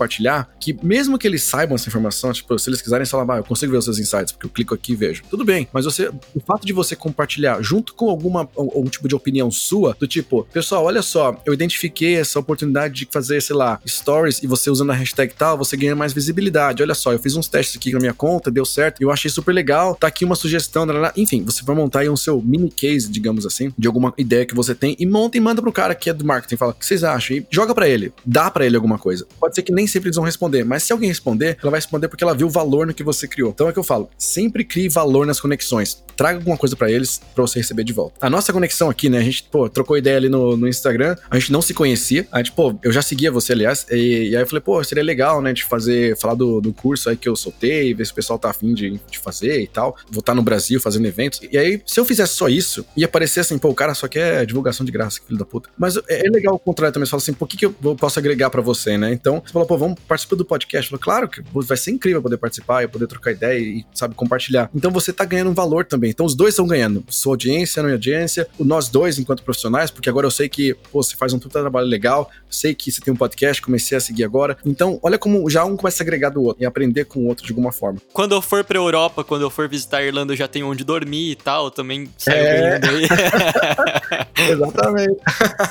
que, mesmo que eles saibam essa informação, tipo, se eles quiserem falar, ah, eu consigo ver os seus insights, porque eu clico aqui e vejo. Tudo bem, mas você, o fato de você compartilhar junto com alguma algum tipo de opinião sua, do tipo, pessoal, olha só, eu identifiquei essa oportunidade de fazer, sei lá, stories e você usando a hashtag tal, você ganha mais visibilidade. Olha só, eu fiz uns testes aqui na minha conta, deu certo, eu achei super legal, tá aqui uma sugestão, enfim, você vai montar aí um seu mini case, digamos assim, de alguma ideia que você tem e monta e manda pro cara que é do marketing, fala, o que vocês acham? E joga para ele, dá para ele alguma coisa. Pode ser que nem sempre eles vão responder, mas se alguém responder, ela vai responder porque ela viu o valor no que você criou. Então é que eu falo, sempre crie valor nas conexões. Traga alguma coisa para eles para você receber de volta. A nossa conexão aqui, né, a gente pô, trocou ideia ali no, no Instagram, a gente não se conhecia. A gente, pô, eu já seguia você, aliás, e, e aí eu falei, pô, seria legal, né, de fazer, falar do, do curso aí que eu soltei, ver se o pessoal tá afim de, de fazer e tal. Vou estar no Brasil fazendo eventos. E aí, se eu fizesse só isso, ia parecer assim, pô, o cara só quer divulgação de graça, filho da puta. Mas é, é legal o contrário também, você fala assim, o que, que eu posso agregar pra você, né? Então, você falou, pô, vamos participar do podcast. Falei, claro que vai ser incrível poder participar e poder trocar ideia e, sabe, compartilhar. Então você tá ganhando um valor também. Então os dois estão ganhando. Sua audiência, minha audiência, nós dois enquanto profissionais, porque agora eu sei que, pô, você faz um trabalho legal, sei que você tem um podcast, comecei a seguir agora. Então, olha como já um começa a agregar do outro e aprender com o outro de alguma forma. Quando eu for pra Europa, quando eu for visitar a Irlanda, eu já tenho onde dormir e tal, também saio É. ganhando aí. [laughs] Exatamente.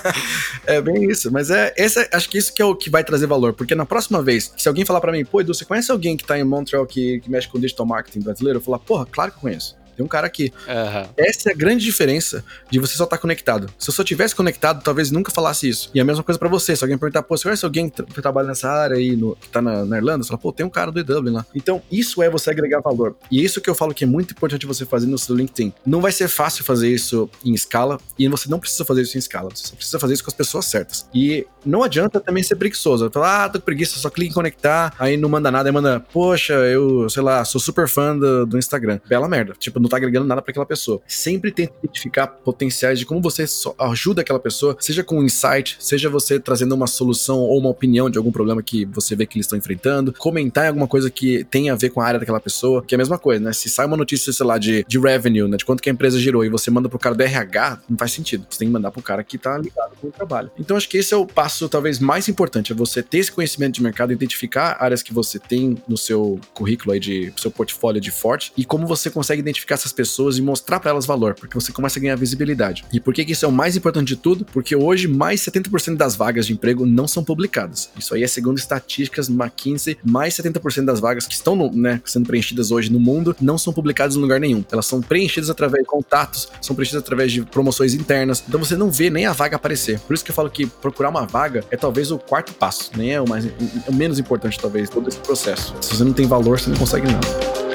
[laughs] é bem isso. Mas é, esse, acho que isso que é o que vai trazer valor. Porque na próxima vez, se alguém falar pra mim, pô, Edu, você conhece alguém que tá em Montreal que, que mexe com digital marketing brasileiro? Eu falar, porra, claro que eu conheço. Tem um cara aqui. Aham. Essa é a grande diferença de você só estar conectado. Se eu só tivesse conectado, talvez nunca falasse isso. E a mesma coisa pra você. Se alguém perguntar, pô, você conhece alguém que, tra- que trabalha nessa área aí, no- que tá na, na Irlanda? Você fala, pô, tem um cara do EW lá. Então, isso é você agregar valor. E isso que eu falo que é muito importante você fazer no seu LinkedIn. Não vai ser fácil fazer isso em escala, e você não precisa fazer isso em escala. Você só precisa fazer isso com as pessoas certas. E não adianta também ser preguiçoso. Falar, ah, tô com preguiça, só clica em conectar, aí não manda nada, aí manda, poxa, eu, sei lá, sou super fã do, do Instagram. Bela merda. Tipo, não tá agregando nada pra aquela pessoa. Sempre tente identificar potenciais de como você ajuda aquela pessoa, seja com um insight, seja você trazendo uma solução ou uma opinião de algum problema que você vê que eles estão enfrentando, comentar alguma coisa que tenha a ver com a área daquela pessoa, que é a mesma coisa, né? Se sai uma notícia, sei lá, de, de revenue, né? De quanto que a empresa girou e você manda pro cara do RH, não faz sentido. Você tem que mandar pro cara que tá ligado com o trabalho. Então acho que esse é o passo talvez mais importante, é você ter esse conhecimento de mercado, identificar áreas que você tem no seu currículo aí de seu portfólio de forte e como você consegue identificar essas pessoas e mostrar para elas valor, porque você começa a ganhar visibilidade. E por que, que isso é o mais importante de tudo? Porque hoje mais 70% das vagas de emprego não são publicadas. Isso aí é segundo estatísticas McKinsey, mais 70% das vagas que estão no- né, sendo preenchidas hoje no mundo não são publicadas em lugar nenhum. Elas são preenchidas através de contatos, são preenchidas através de promoções internas. Então você não vê nem a vaga aparecer. Por isso que eu falo que procurar uma vaga é talvez o quarto passo, nem é o mais o menos importante talvez todo esse processo. Se você não tem valor, você não consegue nada.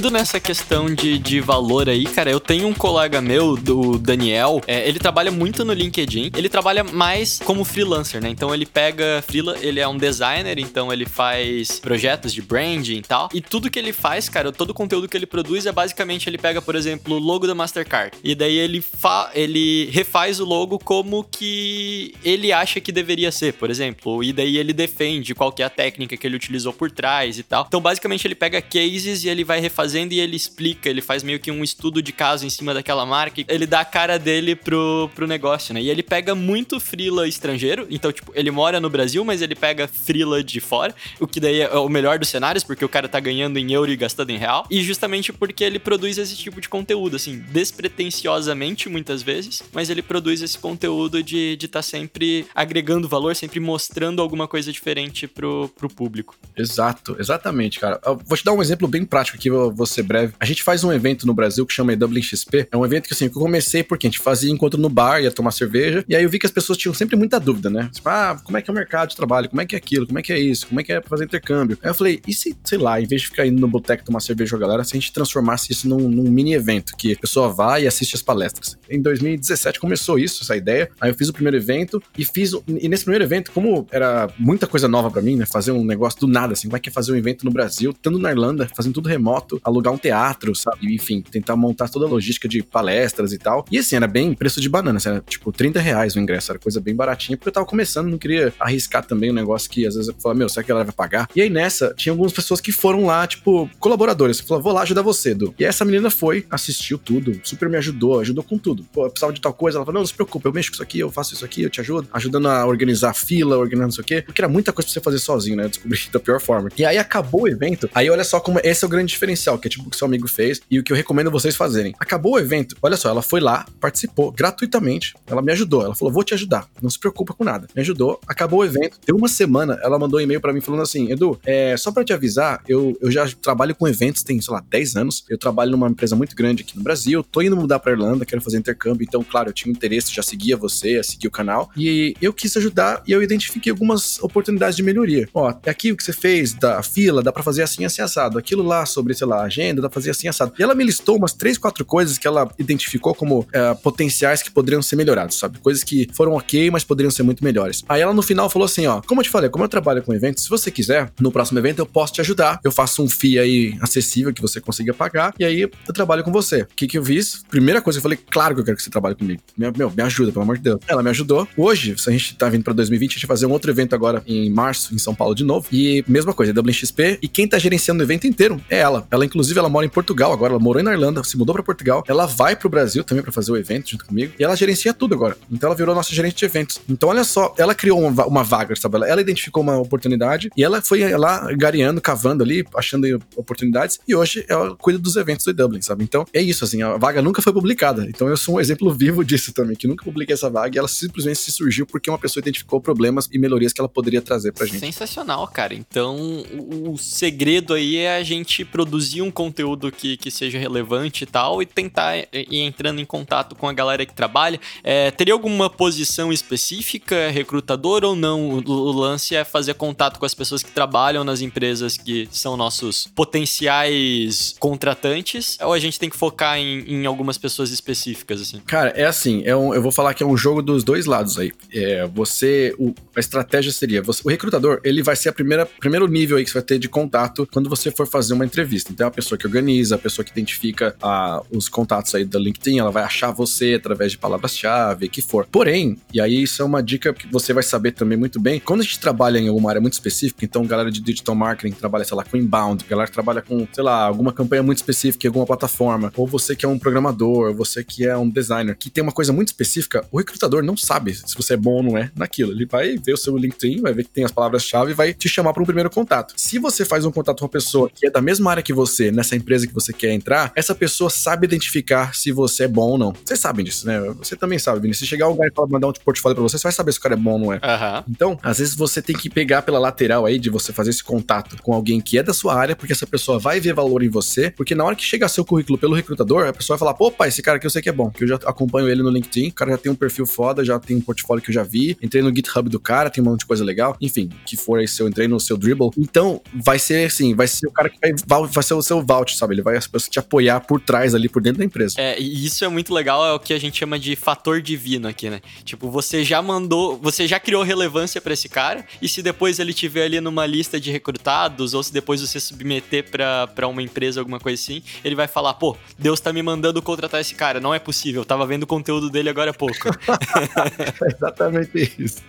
Indo nessa questão de, de valor aí, cara, eu tenho um colega meu, do Daniel, é, ele trabalha muito no LinkedIn, ele trabalha mais como freelancer, né? Então ele pega freela, ele é um designer, então ele faz projetos de branding e tal, e tudo que ele faz, cara, todo o conteúdo que ele produz é basicamente ele pega, por exemplo, o logo da Mastercard, e daí ele, fa ele refaz o logo como que ele acha que deveria ser, por exemplo, e daí ele defende qual é a técnica que ele utilizou por trás e tal. Então, basicamente, ele pega cases e ele vai refazendo e ele explica, ele faz meio que um estudo de caso em cima daquela marca, ele dá a cara dele pro, pro negócio, né? E ele pega muito frila estrangeiro, então, tipo, ele mora no Brasil, mas ele pega frila de fora, o que daí é o melhor dos cenários, porque o cara tá ganhando em euro e gastando em real, e justamente porque ele produz esse tipo de conteúdo, assim, despretensiosamente muitas vezes, mas ele produz esse conteúdo de estar tá sempre agregando valor, sempre mostrando alguma coisa diferente pro, pro público. Exato, exatamente, cara. Eu vou te dar um exemplo bem prático aqui, eu vou ser breve. A gente faz um evento no Brasil que chama EWXP. É um evento que, assim, que eu comecei porque a gente fazia encontro no bar, ia tomar cerveja, e aí eu vi que as pessoas tinham sempre muita dúvida, né? Tipo, ah, como é que é o mercado de trabalho? Como é que é aquilo? Como é que é isso? Como é que é fazer intercâmbio? Aí eu falei, e se, sei lá, em vez de ficar indo no boteco tomar cerveja com a galera, se a gente transformasse isso num, num mini evento, que a pessoa vai e assiste as palestras. Em 2017 começou isso, essa ideia. Aí eu fiz o primeiro evento e fiz. E nesse primeiro evento, como era muita coisa nova pra mim, né? Fazer um negócio do nada, assim, como é que é fazer um evento no Brasil, estando na Irlanda, fazendo tudo remoto, alugar um teatro, sabe? Enfim, tentar montar toda a logística de palestras e tal. E assim, era bem preço de banana, assim, era tipo 30 reais o ingresso, era coisa bem baratinha, porque eu tava começando, não queria arriscar também um negócio que às vezes eu falava, meu, será que ela vai pagar? E aí nessa, tinha algumas pessoas que foram lá, tipo, colaboradores. Falaram, vou lá ajudar você, Edu. E essa menina foi, assistiu tudo, super me ajudou, ajudou com tudo. Pô, eu precisava de tal coisa, ela falou, não, não se preocupe, eu mexo com isso aqui, eu faço isso aqui, eu te ajudo. Ajudando a organizar a fila, organizando não sei o quê. Porque era muita coisa pra você fazer sozinho, né? Descobri [laughs] da pior forma. E aí acabou o evento, aí olha só como esse é o grande diferencial, que é tipo o que seu amigo fez e o que eu recomendo vocês fazerem. Acabou o evento, olha só, ela foi lá, participou gratuitamente, ela me ajudou, ela falou, vou te ajudar, não se preocupa com nada. Me ajudou, acabou o evento, deu uma semana, ela mandou um e-mail pra mim falando assim, Edu, é, só pra te avisar, eu, eu já trabalho com eventos, tem, sei lá, 10 anos, eu trabalho numa empresa muito grande aqui no Brasil, tô indo mudar pra Irlanda, quero fazer intercâmbio, então, claro, eu tinha interesse, já seguia você, seguia o canal, e eu quis ajudar e eu identifiquei algumas oportunidades de melhoria. Ó, aqui o que você fez da fila, dá pra fazer assim, assim, assado. Aquilo lá sobre, sei lá, agenda, dá pra fazer assim, assado. E ela me listou umas três, quatro coisas que ela identificou como é, potenciais que poderiam ser melhorados, sabe? Coisas que foram ok, mas poderiam ser muito melhores. Aí ela no final falou assim, ó, como eu te falei, como eu trabalho com eventos, se você quiser, no próximo evento eu posso te ajudar. Eu faço um FII aí acessível que você consiga pagar, e aí eu trabalho com você. O que que eu fiz? Primeira coisa, eu falei, claro que eu quero que você trabalhe comigo. Meu, meu me ajuda, pelo amor de Deus. Ela me ajudou. Hoje, se a gente tá vindo pra 2020, a gente vai fazer um outro evento agora em março, em São Paulo de novo. E mesma coisa, Dublin XP. E quem tá gerenciando o evento inteiro é ela. Ela, inclusive, ela mora em Portugal agora. Ela morou na Irlanda, se mudou pra Portugal. Ela vai pro Brasil também pra fazer o evento junto comigo. E ela gerencia tudo agora. Então ela virou nossa gerente de eventos. Então, olha só, ela criou uma, uma vaga, sabe? Ela, ela identificou uma oportunidade e ela foi lá gareando, cavando ali, achando oportunidades. E hoje ela cuida dos eventos do Dublin, sabe? Então é isso, assim, a vaga nunca foi publicada. Então eu sou um exemplo vivo disso também, que nunca publiquei essa vaga e ela simplesmente se surgiu porque uma pessoa identificou problemas e melhorias que ela poderia trazer pra gente. Sensacional, cara. Então, o segredo aí é a gente produzir um conteúdo que, que seja relevante e tal, e tentar ir entrando em contato com a galera que trabalha. É, teria alguma posição específica, recrutador ou não? O, o lance é fazer contato com as pessoas que trabalham nas empresas que são nossos potenciais contratantes, ou a gente tem que focar em, em algumas pessoas específicas, assim? Cara, é assim, é um, eu vou falar que é um jogo dos dois lados aí. É, você, o, a estratégia seria, você, o recrutador, ele vai ser a primeira primeiro nível aí que você vai ter de contato quando você for fazer uma entrevista. Então, a pessoa que organiza, a pessoa que identifica ah, os contatos aí da LinkedIn, ela vai achar você através de palavras-chave, que for. Porém, e aí isso é uma dica que você vai saber também muito bem, quando a gente trabalha em alguma área muito específica, então galera de digital marketing trabalha, sei lá, com inbound, galera que trabalha com, sei lá, alguma campanha muito específica em alguma plataforma, ou você que é um programador, você que é um designer, que tem uma coisa muito específica, o recrutador não sabe se você é bom ou não é naquilo. Ele vai ver o seu LinkedIn, vai ver que tem as palavras-chave e vai te chamar para um primeiro contato. Se você faz um contato com uma pessoa que é da mesma área que você, nessa empresa que você quer entrar, essa pessoa sabe identificar se você é bom ou não. Vocês sabem disso, né? Você também sabe, Vini. Se chegar alguém e mandar um portfólio para você, você vai saber se o cara é bom ou não é. Uhum. Então, às vezes você tem que pegar pela lateral aí de você fazer esse contato com alguém que é da sua área, porque essa pessoa vai ver valor em você, porque na hora que chegar seu currículo pelo recrutador, a pessoa vai falar, opa, esse cara aqui eu sei que é bom, que eu já acompanho ele no LinkedIn, o cara já tem um perfil foda, já tem um portfólio que eu já vi, entrei no GitHub do cara, tem um monte de coisa legal, enfim, que for aí se eu entrei no seu Dribble. Então, vai ser assim, vai ser o cara que vai, vai ser o seu vault, sabe? Ele vai te apoiar por trás ali, por dentro da empresa. É, e isso é muito legal, é o que a gente chama de fator divino aqui, né? Tipo, você já mandou, você já criou relevância para esse cara, e se depois ele tiver ali numa lista de recrutados, ou se depois você submeter para uma empresa, alguma coisa assim, ele vai falar, pô, Deus tá me mandando contratar esse cara, não é possível, tava vendo o conteúdo dele agora há pouco. [laughs] [laughs] é exatamente isso.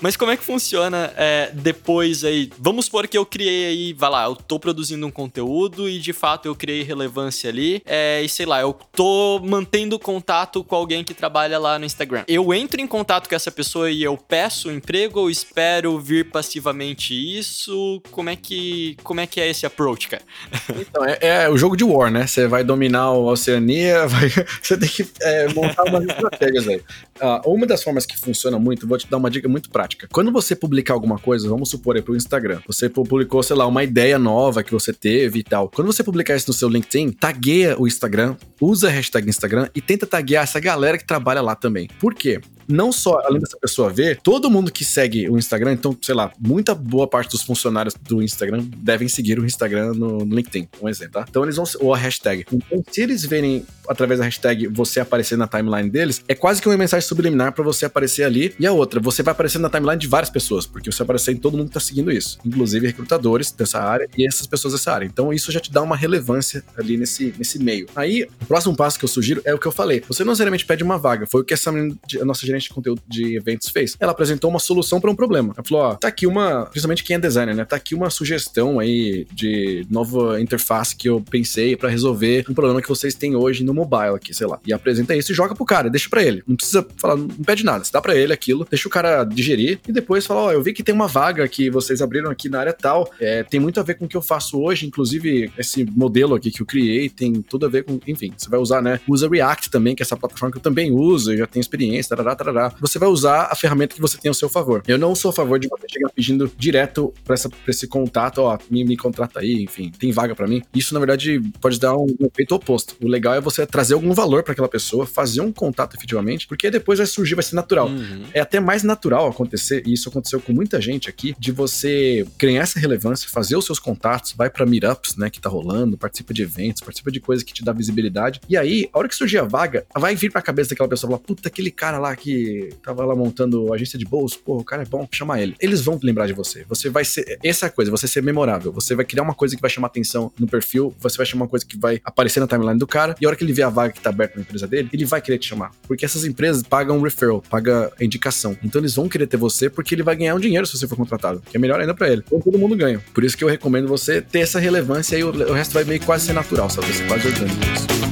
Mas como é que funciona é, depois aí? Vamos supor que eu criei aí, vai lá, eu tô produzindo um conteúdo e de fato eu criei relevância ali, é, e sei lá, eu tô mantendo contato com alguém que trabalha lá no Instagram. Eu entro em contato com essa pessoa e eu peço emprego ou espero vir passivamente isso? Como é que, como é, que é esse approach, cara? [laughs] Então, é, é o jogo de War, né? Você vai dominar a Oceania, [laughs] vai, você tem que é, montar umas estratégias aí. Uh, uma das formas que funciona muito, vou te dar uma dica muito prática. Quando você publicar alguma coisa, vamos supor aí pro Instagram, você publicou, sei lá, uma ideia nova que você teve e tal. Quando você publicar isso no seu LinkedIn, tagueia o Instagram, usa a hashtag Instagram e tenta taguear essa galera que trabalha lá também. Por quê? não só, além dessa pessoa ver, todo mundo que segue o Instagram, então, sei lá, muita boa parte dos funcionários do Instagram devem seguir o Instagram no, no LinkedIn, um exemplo, tá? Então eles vão, ou a hashtag. Então, se eles verem através da hashtag você aparecer na timeline deles, é quase que uma mensagem subliminar para você aparecer ali. E a outra, você vai aparecer na timeline de várias pessoas, porque você aparecer em todo mundo que tá seguindo isso, inclusive recrutadores dessa área e essas pessoas dessa área. Então isso já te dá uma relevância ali nesse, nesse meio. Aí, o próximo passo que eu sugiro é o que eu falei. Você não necessariamente pede uma vaga, foi o que essa a nossa gerente de conteúdo de eventos fez. Ela apresentou uma solução para um problema. Ela falou: ó, tá aqui uma, principalmente quem é designer, né? Tá aqui uma sugestão aí de nova interface que eu pensei para resolver um problema que vocês têm hoje no mobile aqui, sei lá. E apresenta isso e joga pro cara, deixa para ele. Não precisa falar, não pede nada. Você dá para ele aquilo, deixa o cara digerir e depois fala: ó, eu vi que tem uma vaga que vocês abriram aqui na área tal. É, tem muito a ver com o que eu faço hoje, inclusive esse modelo aqui que eu criei tem tudo a ver com, enfim, Você vai usar, né? Usa React também, que é essa plataforma que eu também uso, eu já tenho experiência, tarará, tarará. Você vai usar a ferramenta que você tem ao seu favor. Eu não sou a favor de você chegar pedindo direto pra esse contato, ó, me, me contrata aí, enfim, tem vaga pra mim. Isso, na verdade, pode dar um efeito oposto. O legal é você trazer algum valor pra aquela pessoa, fazer um contato efetivamente, porque depois vai surgir, vai ser natural. Uhum. É até mais natural acontecer, e isso aconteceu com muita gente aqui, de você ganhar essa relevância, fazer os seus contatos, vai pra meetups, né, que tá rolando, participa de eventos, participa de coisas que te dá visibilidade. E aí, a hora que surgir a vaga, vai vir pra cabeça daquela pessoa, falar, puta, aquele cara lá que tava lá montando agência de bolso, pô, o cara é bom, chama ele. Eles vão lembrar de você. Você vai ser, essa é a coisa, você ser memorável. Você vai criar uma coisa que vai chamar atenção no perfil, você vai chamar uma coisa que vai aparecer na timeline do cara, e a hora que ele vê a vaga que tá aberta na empresa dele, ele vai querer te chamar. Porque essas empresas pagam referral, paga a indicação. Então eles vão querer ter você porque ele vai ganhar um dinheiro se você for contratado, que é melhor ainda pra ele. Então todo mundo ganha. Por isso que eu recomendo você ter essa relevância e o, o resto vai meio quase ser natural, sabe? Ser quase orgânico isso.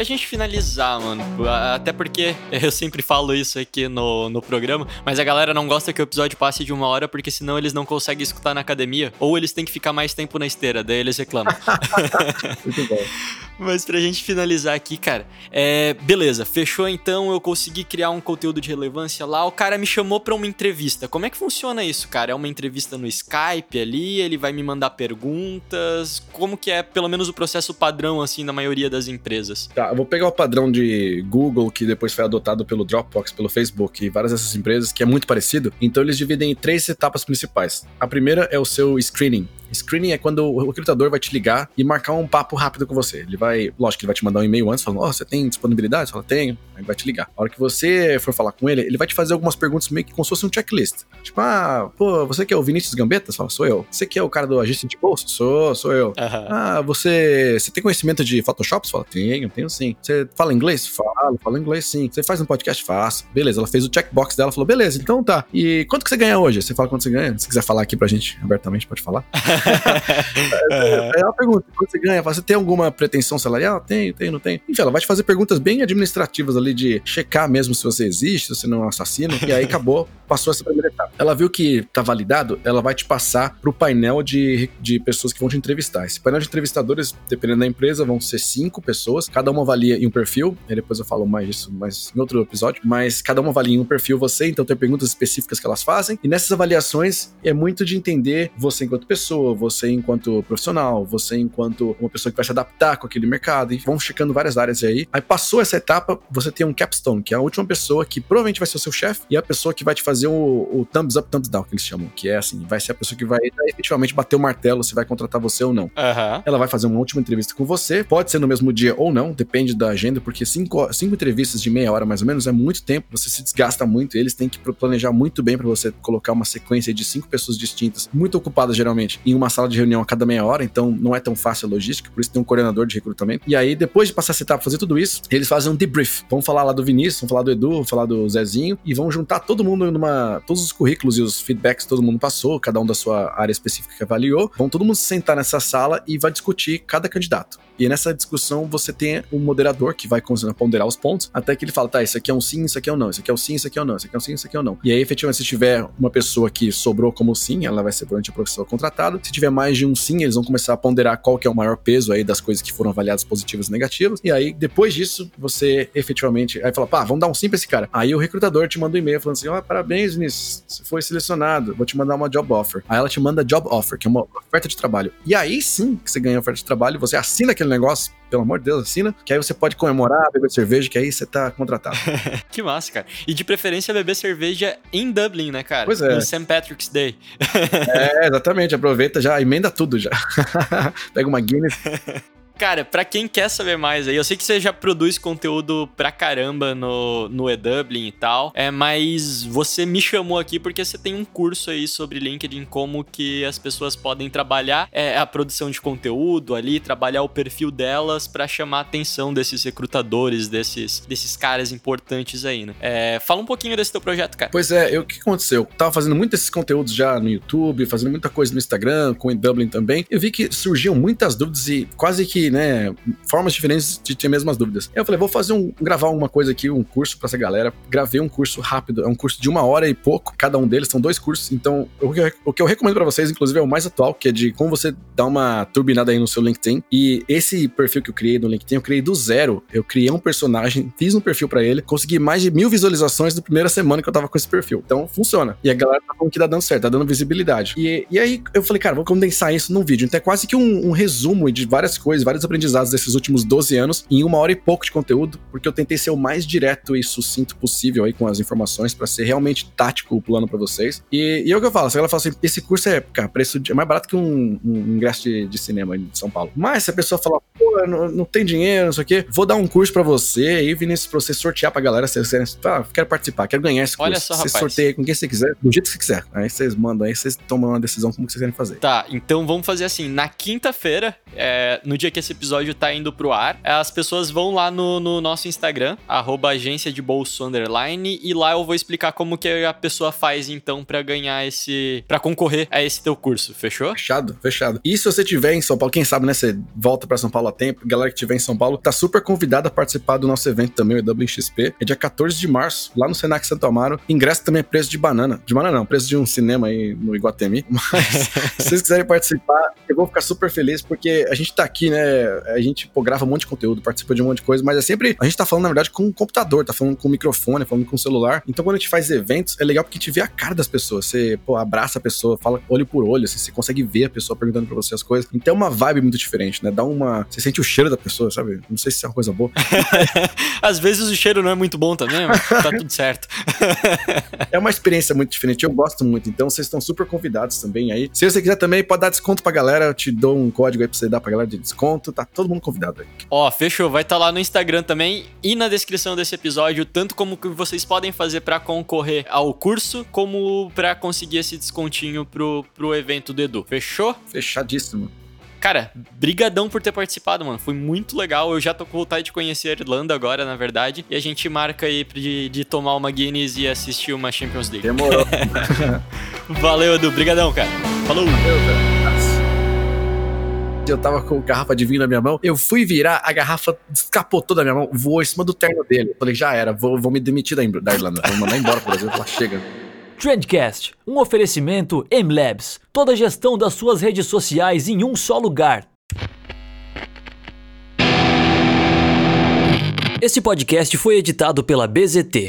Pra gente finalizar, mano, até porque [laughs] eu sempre falo isso aqui no, no programa, mas a galera não gosta que o episódio passe de uma hora, porque senão eles não conseguem escutar na academia, ou eles têm que ficar mais tempo na esteira, daí eles reclamam. [laughs] Muito bom. [laughs] Mas pra gente finalizar aqui, cara, é. Beleza, fechou então, eu consegui criar um conteúdo de relevância lá, o cara me chamou pra uma entrevista. Como é que funciona isso, cara? É uma entrevista no Skype ali, ele vai me mandar perguntas? Como que é, pelo menos, o processo padrão, assim, na maioria das empresas? Tá, eu vou pegar o padrão de Google, que depois foi adotado pelo Dropbox, pelo Facebook e várias dessas empresas, que é muito parecido. Então eles dividem em três etapas principais. A primeira é o seu screening. Screening é quando o recrutador vai te ligar e marcar um papo rápido com você. Ele vai, lógico ele vai te mandar um e-mail antes, falando, ó, oh, você tem disponibilidade? Você fala, tenho. Aí ele vai te ligar. A hora que você for falar com ele, ele vai te fazer algumas perguntas meio que como se fosse um checklist. Tipo, ah, pô, você que é o Vinícius Gambetta? Você fala, sou eu. Você que é o cara do agência de bolsa? Sou, sou eu. Aham. Ah, você, você tem conhecimento de Photoshop? Você fala, tenho, tenho sim. Você fala inglês? Falo, falo inglês sim. Você faz um podcast? Faço. Beleza, ela fez o checkbox dela, falou, beleza, então tá. E quanto que você ganha hoje? Você fala quanto você ganha? Se quiser falar aqui pra gente abertamente, pode falar. [laughs] [laughs] É uma pergunta, quanto você ganha? Você tem alguma pretensão salarial? Tenho, tenho, não tenho. Enfim, ela vai te fazer perguntas bem administrativas ali de checar mesmo se você existe, se você não é um assassino, e aí acabou, passou essa primeira etapa. Ela viu que tá validado, ela vai te passar pro painel de, de pessoas que vão te entrevistar. Esse painel de entrevistadores, dependendo da empresa, vão ser cinco pessoas, cada uma avalia em um perfil, e depois eu falo mais disso mais em outro episódio, mas cada uma avalia em um perfil você, então tem perguntas específicas que elas fazem, e nessas avaliações é muito de entender você enquanto pessoa, você enquanto profissional, você enquanto uma pessoa que vai se adaptar com aquele mercado, e vão checando várias áreas aí. Aí passou essa etapa, você tem um capstone, que é a última pessoa que provavelmente vai ser o seu chefe, e a pessoa que vai te fazer o, o thumbs up, thumbs down, que eles chamam, que é assim, vai ser a pessoa que vai efetivamente bater o martelo se vai contratar você ou não. Aham. Ela vai fazer uma última entrevista com você, pode ser no mesmo dia ou não, depende da agenda, porque cinco, cinco entrevistas de meia hora mais ou menos é muito tempo, você se desgasta muito, eles têm que planejar muito bem para você colocar uma sequência de cinco pessoas distintas, muito ocupadas geralmente, em uma sala de reunião a cada meia hora, então não é tão fácil a logística, por isso tem um coordenador de recrutamento. E aí, depois de passar essa etapa, fazer tudo isso, eles fazem um debrief. Vão falar lá do Vinícius, vão falar do Edu, vão falar do Zezinho, e vão juntar todo mundo numa. Todos os currículos e os feedbacks que todo mundo passou, cada um da sua área específica que avaliou, vão todo mundo se sentar nessa sala e vai discutir cada candidato. E nessa discussão você tem um moderador que vai ponderar os pontos, até que ele fala, tá, isso aqui é um sim, isso aqui é um não, isso aqui é um sim, isso aqui é um não, isso aqui é um sim, isso aqui é um não. E aí, efetivamente, se tiver uma pessoa que sobrou como sim, ela vai ser provavelmente a professora contratada. Se tiver mais de um sim, eles vão começar a ponderar qual que é o maior peso aí das coisas que foram avaliadas positivas e negativas. E aí, depois disso, você efetivamente aí fala, pá, vamos dar um sim pra esse cara. Aí o recrutador te manda um e-mail falando assim, ó, parabéns, Vinícius, você foi selecionado, vou te mandar uma job offer. Aí ela te manda job offer, que é uma oferta de trabalho. E aí sim que você ganha a oferta de trabalho, você assina aquele negócio, pelo amor de Deus, assina, que aí você pode comemorar, beber cerveja, que aí você tá contratado. [laughs] que massa, cara. E de preferência beber cerveja em Dublin, né, cara? Pois é. No St. Patrick's Day. é, exatamente, aproveita já, emenda tudo já. [laughs] Pega uma Guinness. [laughs] Cara, pra quem quer saber mais aí, eu sei que você já produz conteúdo pra caramba no, no eDublin e tal, é, mas você me chamou aqui porque você tem um curso aí sobre LinkedIn, como que as pessoas podem trabalhar é, a produção de conteúdo ali, trabalhar o perfil delas pra chamar a atenção desses recrutadores, desses, desses caras importantes aí, né? É, fala um pouquinho desse teu projeto, cara. Pois é, eu- o que aconteceu? Eu tava fazendo muito desses conteúdos já no YouTube, fazendo muita coisa no Instagram, com o Dublin também. Eu vi que surgiam muitas dúvidas e quase que né, formas diferentes de ter as mesmas dúvidas. Eu falei, vou fazer um, gravar uma coisa aqui, um curso pra essa galera. Gravei um curso rápido, é um curso de uma hora e pouco, cada um deles, são dois cursos. Então, o que eu, o que eu recomendo pra vocês, inclusive, é o mais atual, que é de como você dar uma turbinada aí no seu LinkedIn. E esse perfil que eu criei no LinkedIn, eu criei do zero. Eu criei um personagem, fiz um perfil pra ele, consegui mais de mil visualizações na primeira semana que eu tava com esse perfil. Então, funciona. E a galera tá falando que tá dando certo, tá dando visibilidade. E, e aí, eu falei, cara, vou condensar isso num vídeo. Então, é quase que um, um resumo de várias coisas, aprendizados desses últimos 12 anos em uma hora e pouco de conteúdo, porque eu tentei ser o mais direto e sucinto possível aí com as informações para ser realmente tático o plano para vocês. E, e é o que eu falo, se ela fala assim, esse curso é, cara, preço de, é mais barato que um, um ingresso de, de, cinema em São Paulo. Mas se a pessoa falar, pô, não, não tem dinheiro, não sei o quê, vou dar um curso para você aí, Vinícius, pra você sortear pra galera, se você ah, quero participar, quero ganhar esse curso. Olha só, você rapaz. sorteia com quem você quiser, do jeito que você quiser. Aí vocês mandam aí, vocês tomam uma decisão como que vocês querem fazer. Tá, então vamos fazer assim, na quinta-feira, é, no dia que esse episódio tá indo pro ar, as pessoas vão lá no, no nosso Instagram, arroba agência de bolso underline, e lá eu vou explicar como que a pessoa faz então para ganhar esse, para concorrer a esse teu curso, fechou? Fechado, fechado. E se você tiver em São Paulo, quem sabe, né, você volta para São Paulo a tempo, galera que tiver em São Paulo, tá super convidada a participar do nosso evento também, o WXP, é dia 14 de março, lá no Senac Santo Amaro, ingresso também é preço de banana, de banana não, preço de um cinema aí no Iguatemi, [laughs] mas se vocês quiserem participar, eu vou ficar super feliz, porque a gente tá aqui, né, a gente pô, grava um monte de conteúdo, participa de um monte de coisa, mas é sempre, a gente tá falando, na verdade, com o computador, tá falando com o microfone, falando com o celular, então quando a gente faz eventos, é legal porque a gente vê a cara das pessoas, você, pô, abraça a pessoa, fala olho por olho, assim, você consegue ver a pessoa perguntando pra você as coisas, então é uma vibe muito diferente, né, dá uma, você sente o cheiro da pessoa, sabe, não sei se é uma coisa boa. [laughs] Às vezes o cheiro não é muito bom também, mas tá tudo certo. [laughs] é uma experiência muito diferente, eu gosto muito, então vocês estão super convidados também aí. Se você quiser também, pode dar desconto pra galera, eu te dou um código aí pra você dar pra galera de desconto, tá todo mundo convidado aí. Ó, fechou, vai estar tá lá no Instagram também e na descrição desse episódio, tanto como que vocês podem fazer para concorrer ao curso, como para conseguir esse descontinho pro, pro evento do Edu. Fechou? Fechadíssimo. Cara, brigadão por ter participado, mano. Foi muito legal. Eu já tô com vontade de conhecer a Irlanda agora, na verdade. E a gente marca aí de, de tomar uma Guinness e assistir uma Champions League. Demorou. [laughs] Valeu, Edu. Brigadão, cara. Falou. Valeu, velho. Eu tava com garrafa de vinho na minha mão. Eu fui virar, a garrafa escapotou da minha mão, voou em cima do terno dele. Falei, já era, vou, vou me demitir da, da Irlanda. Vou mandar embora pro Brasil. Falar, chega. Trendcast, um oferecimento M-Labs. Toda a gestão das suas redes sociais em um só lugar. Esse podcast foi editado pela BZT,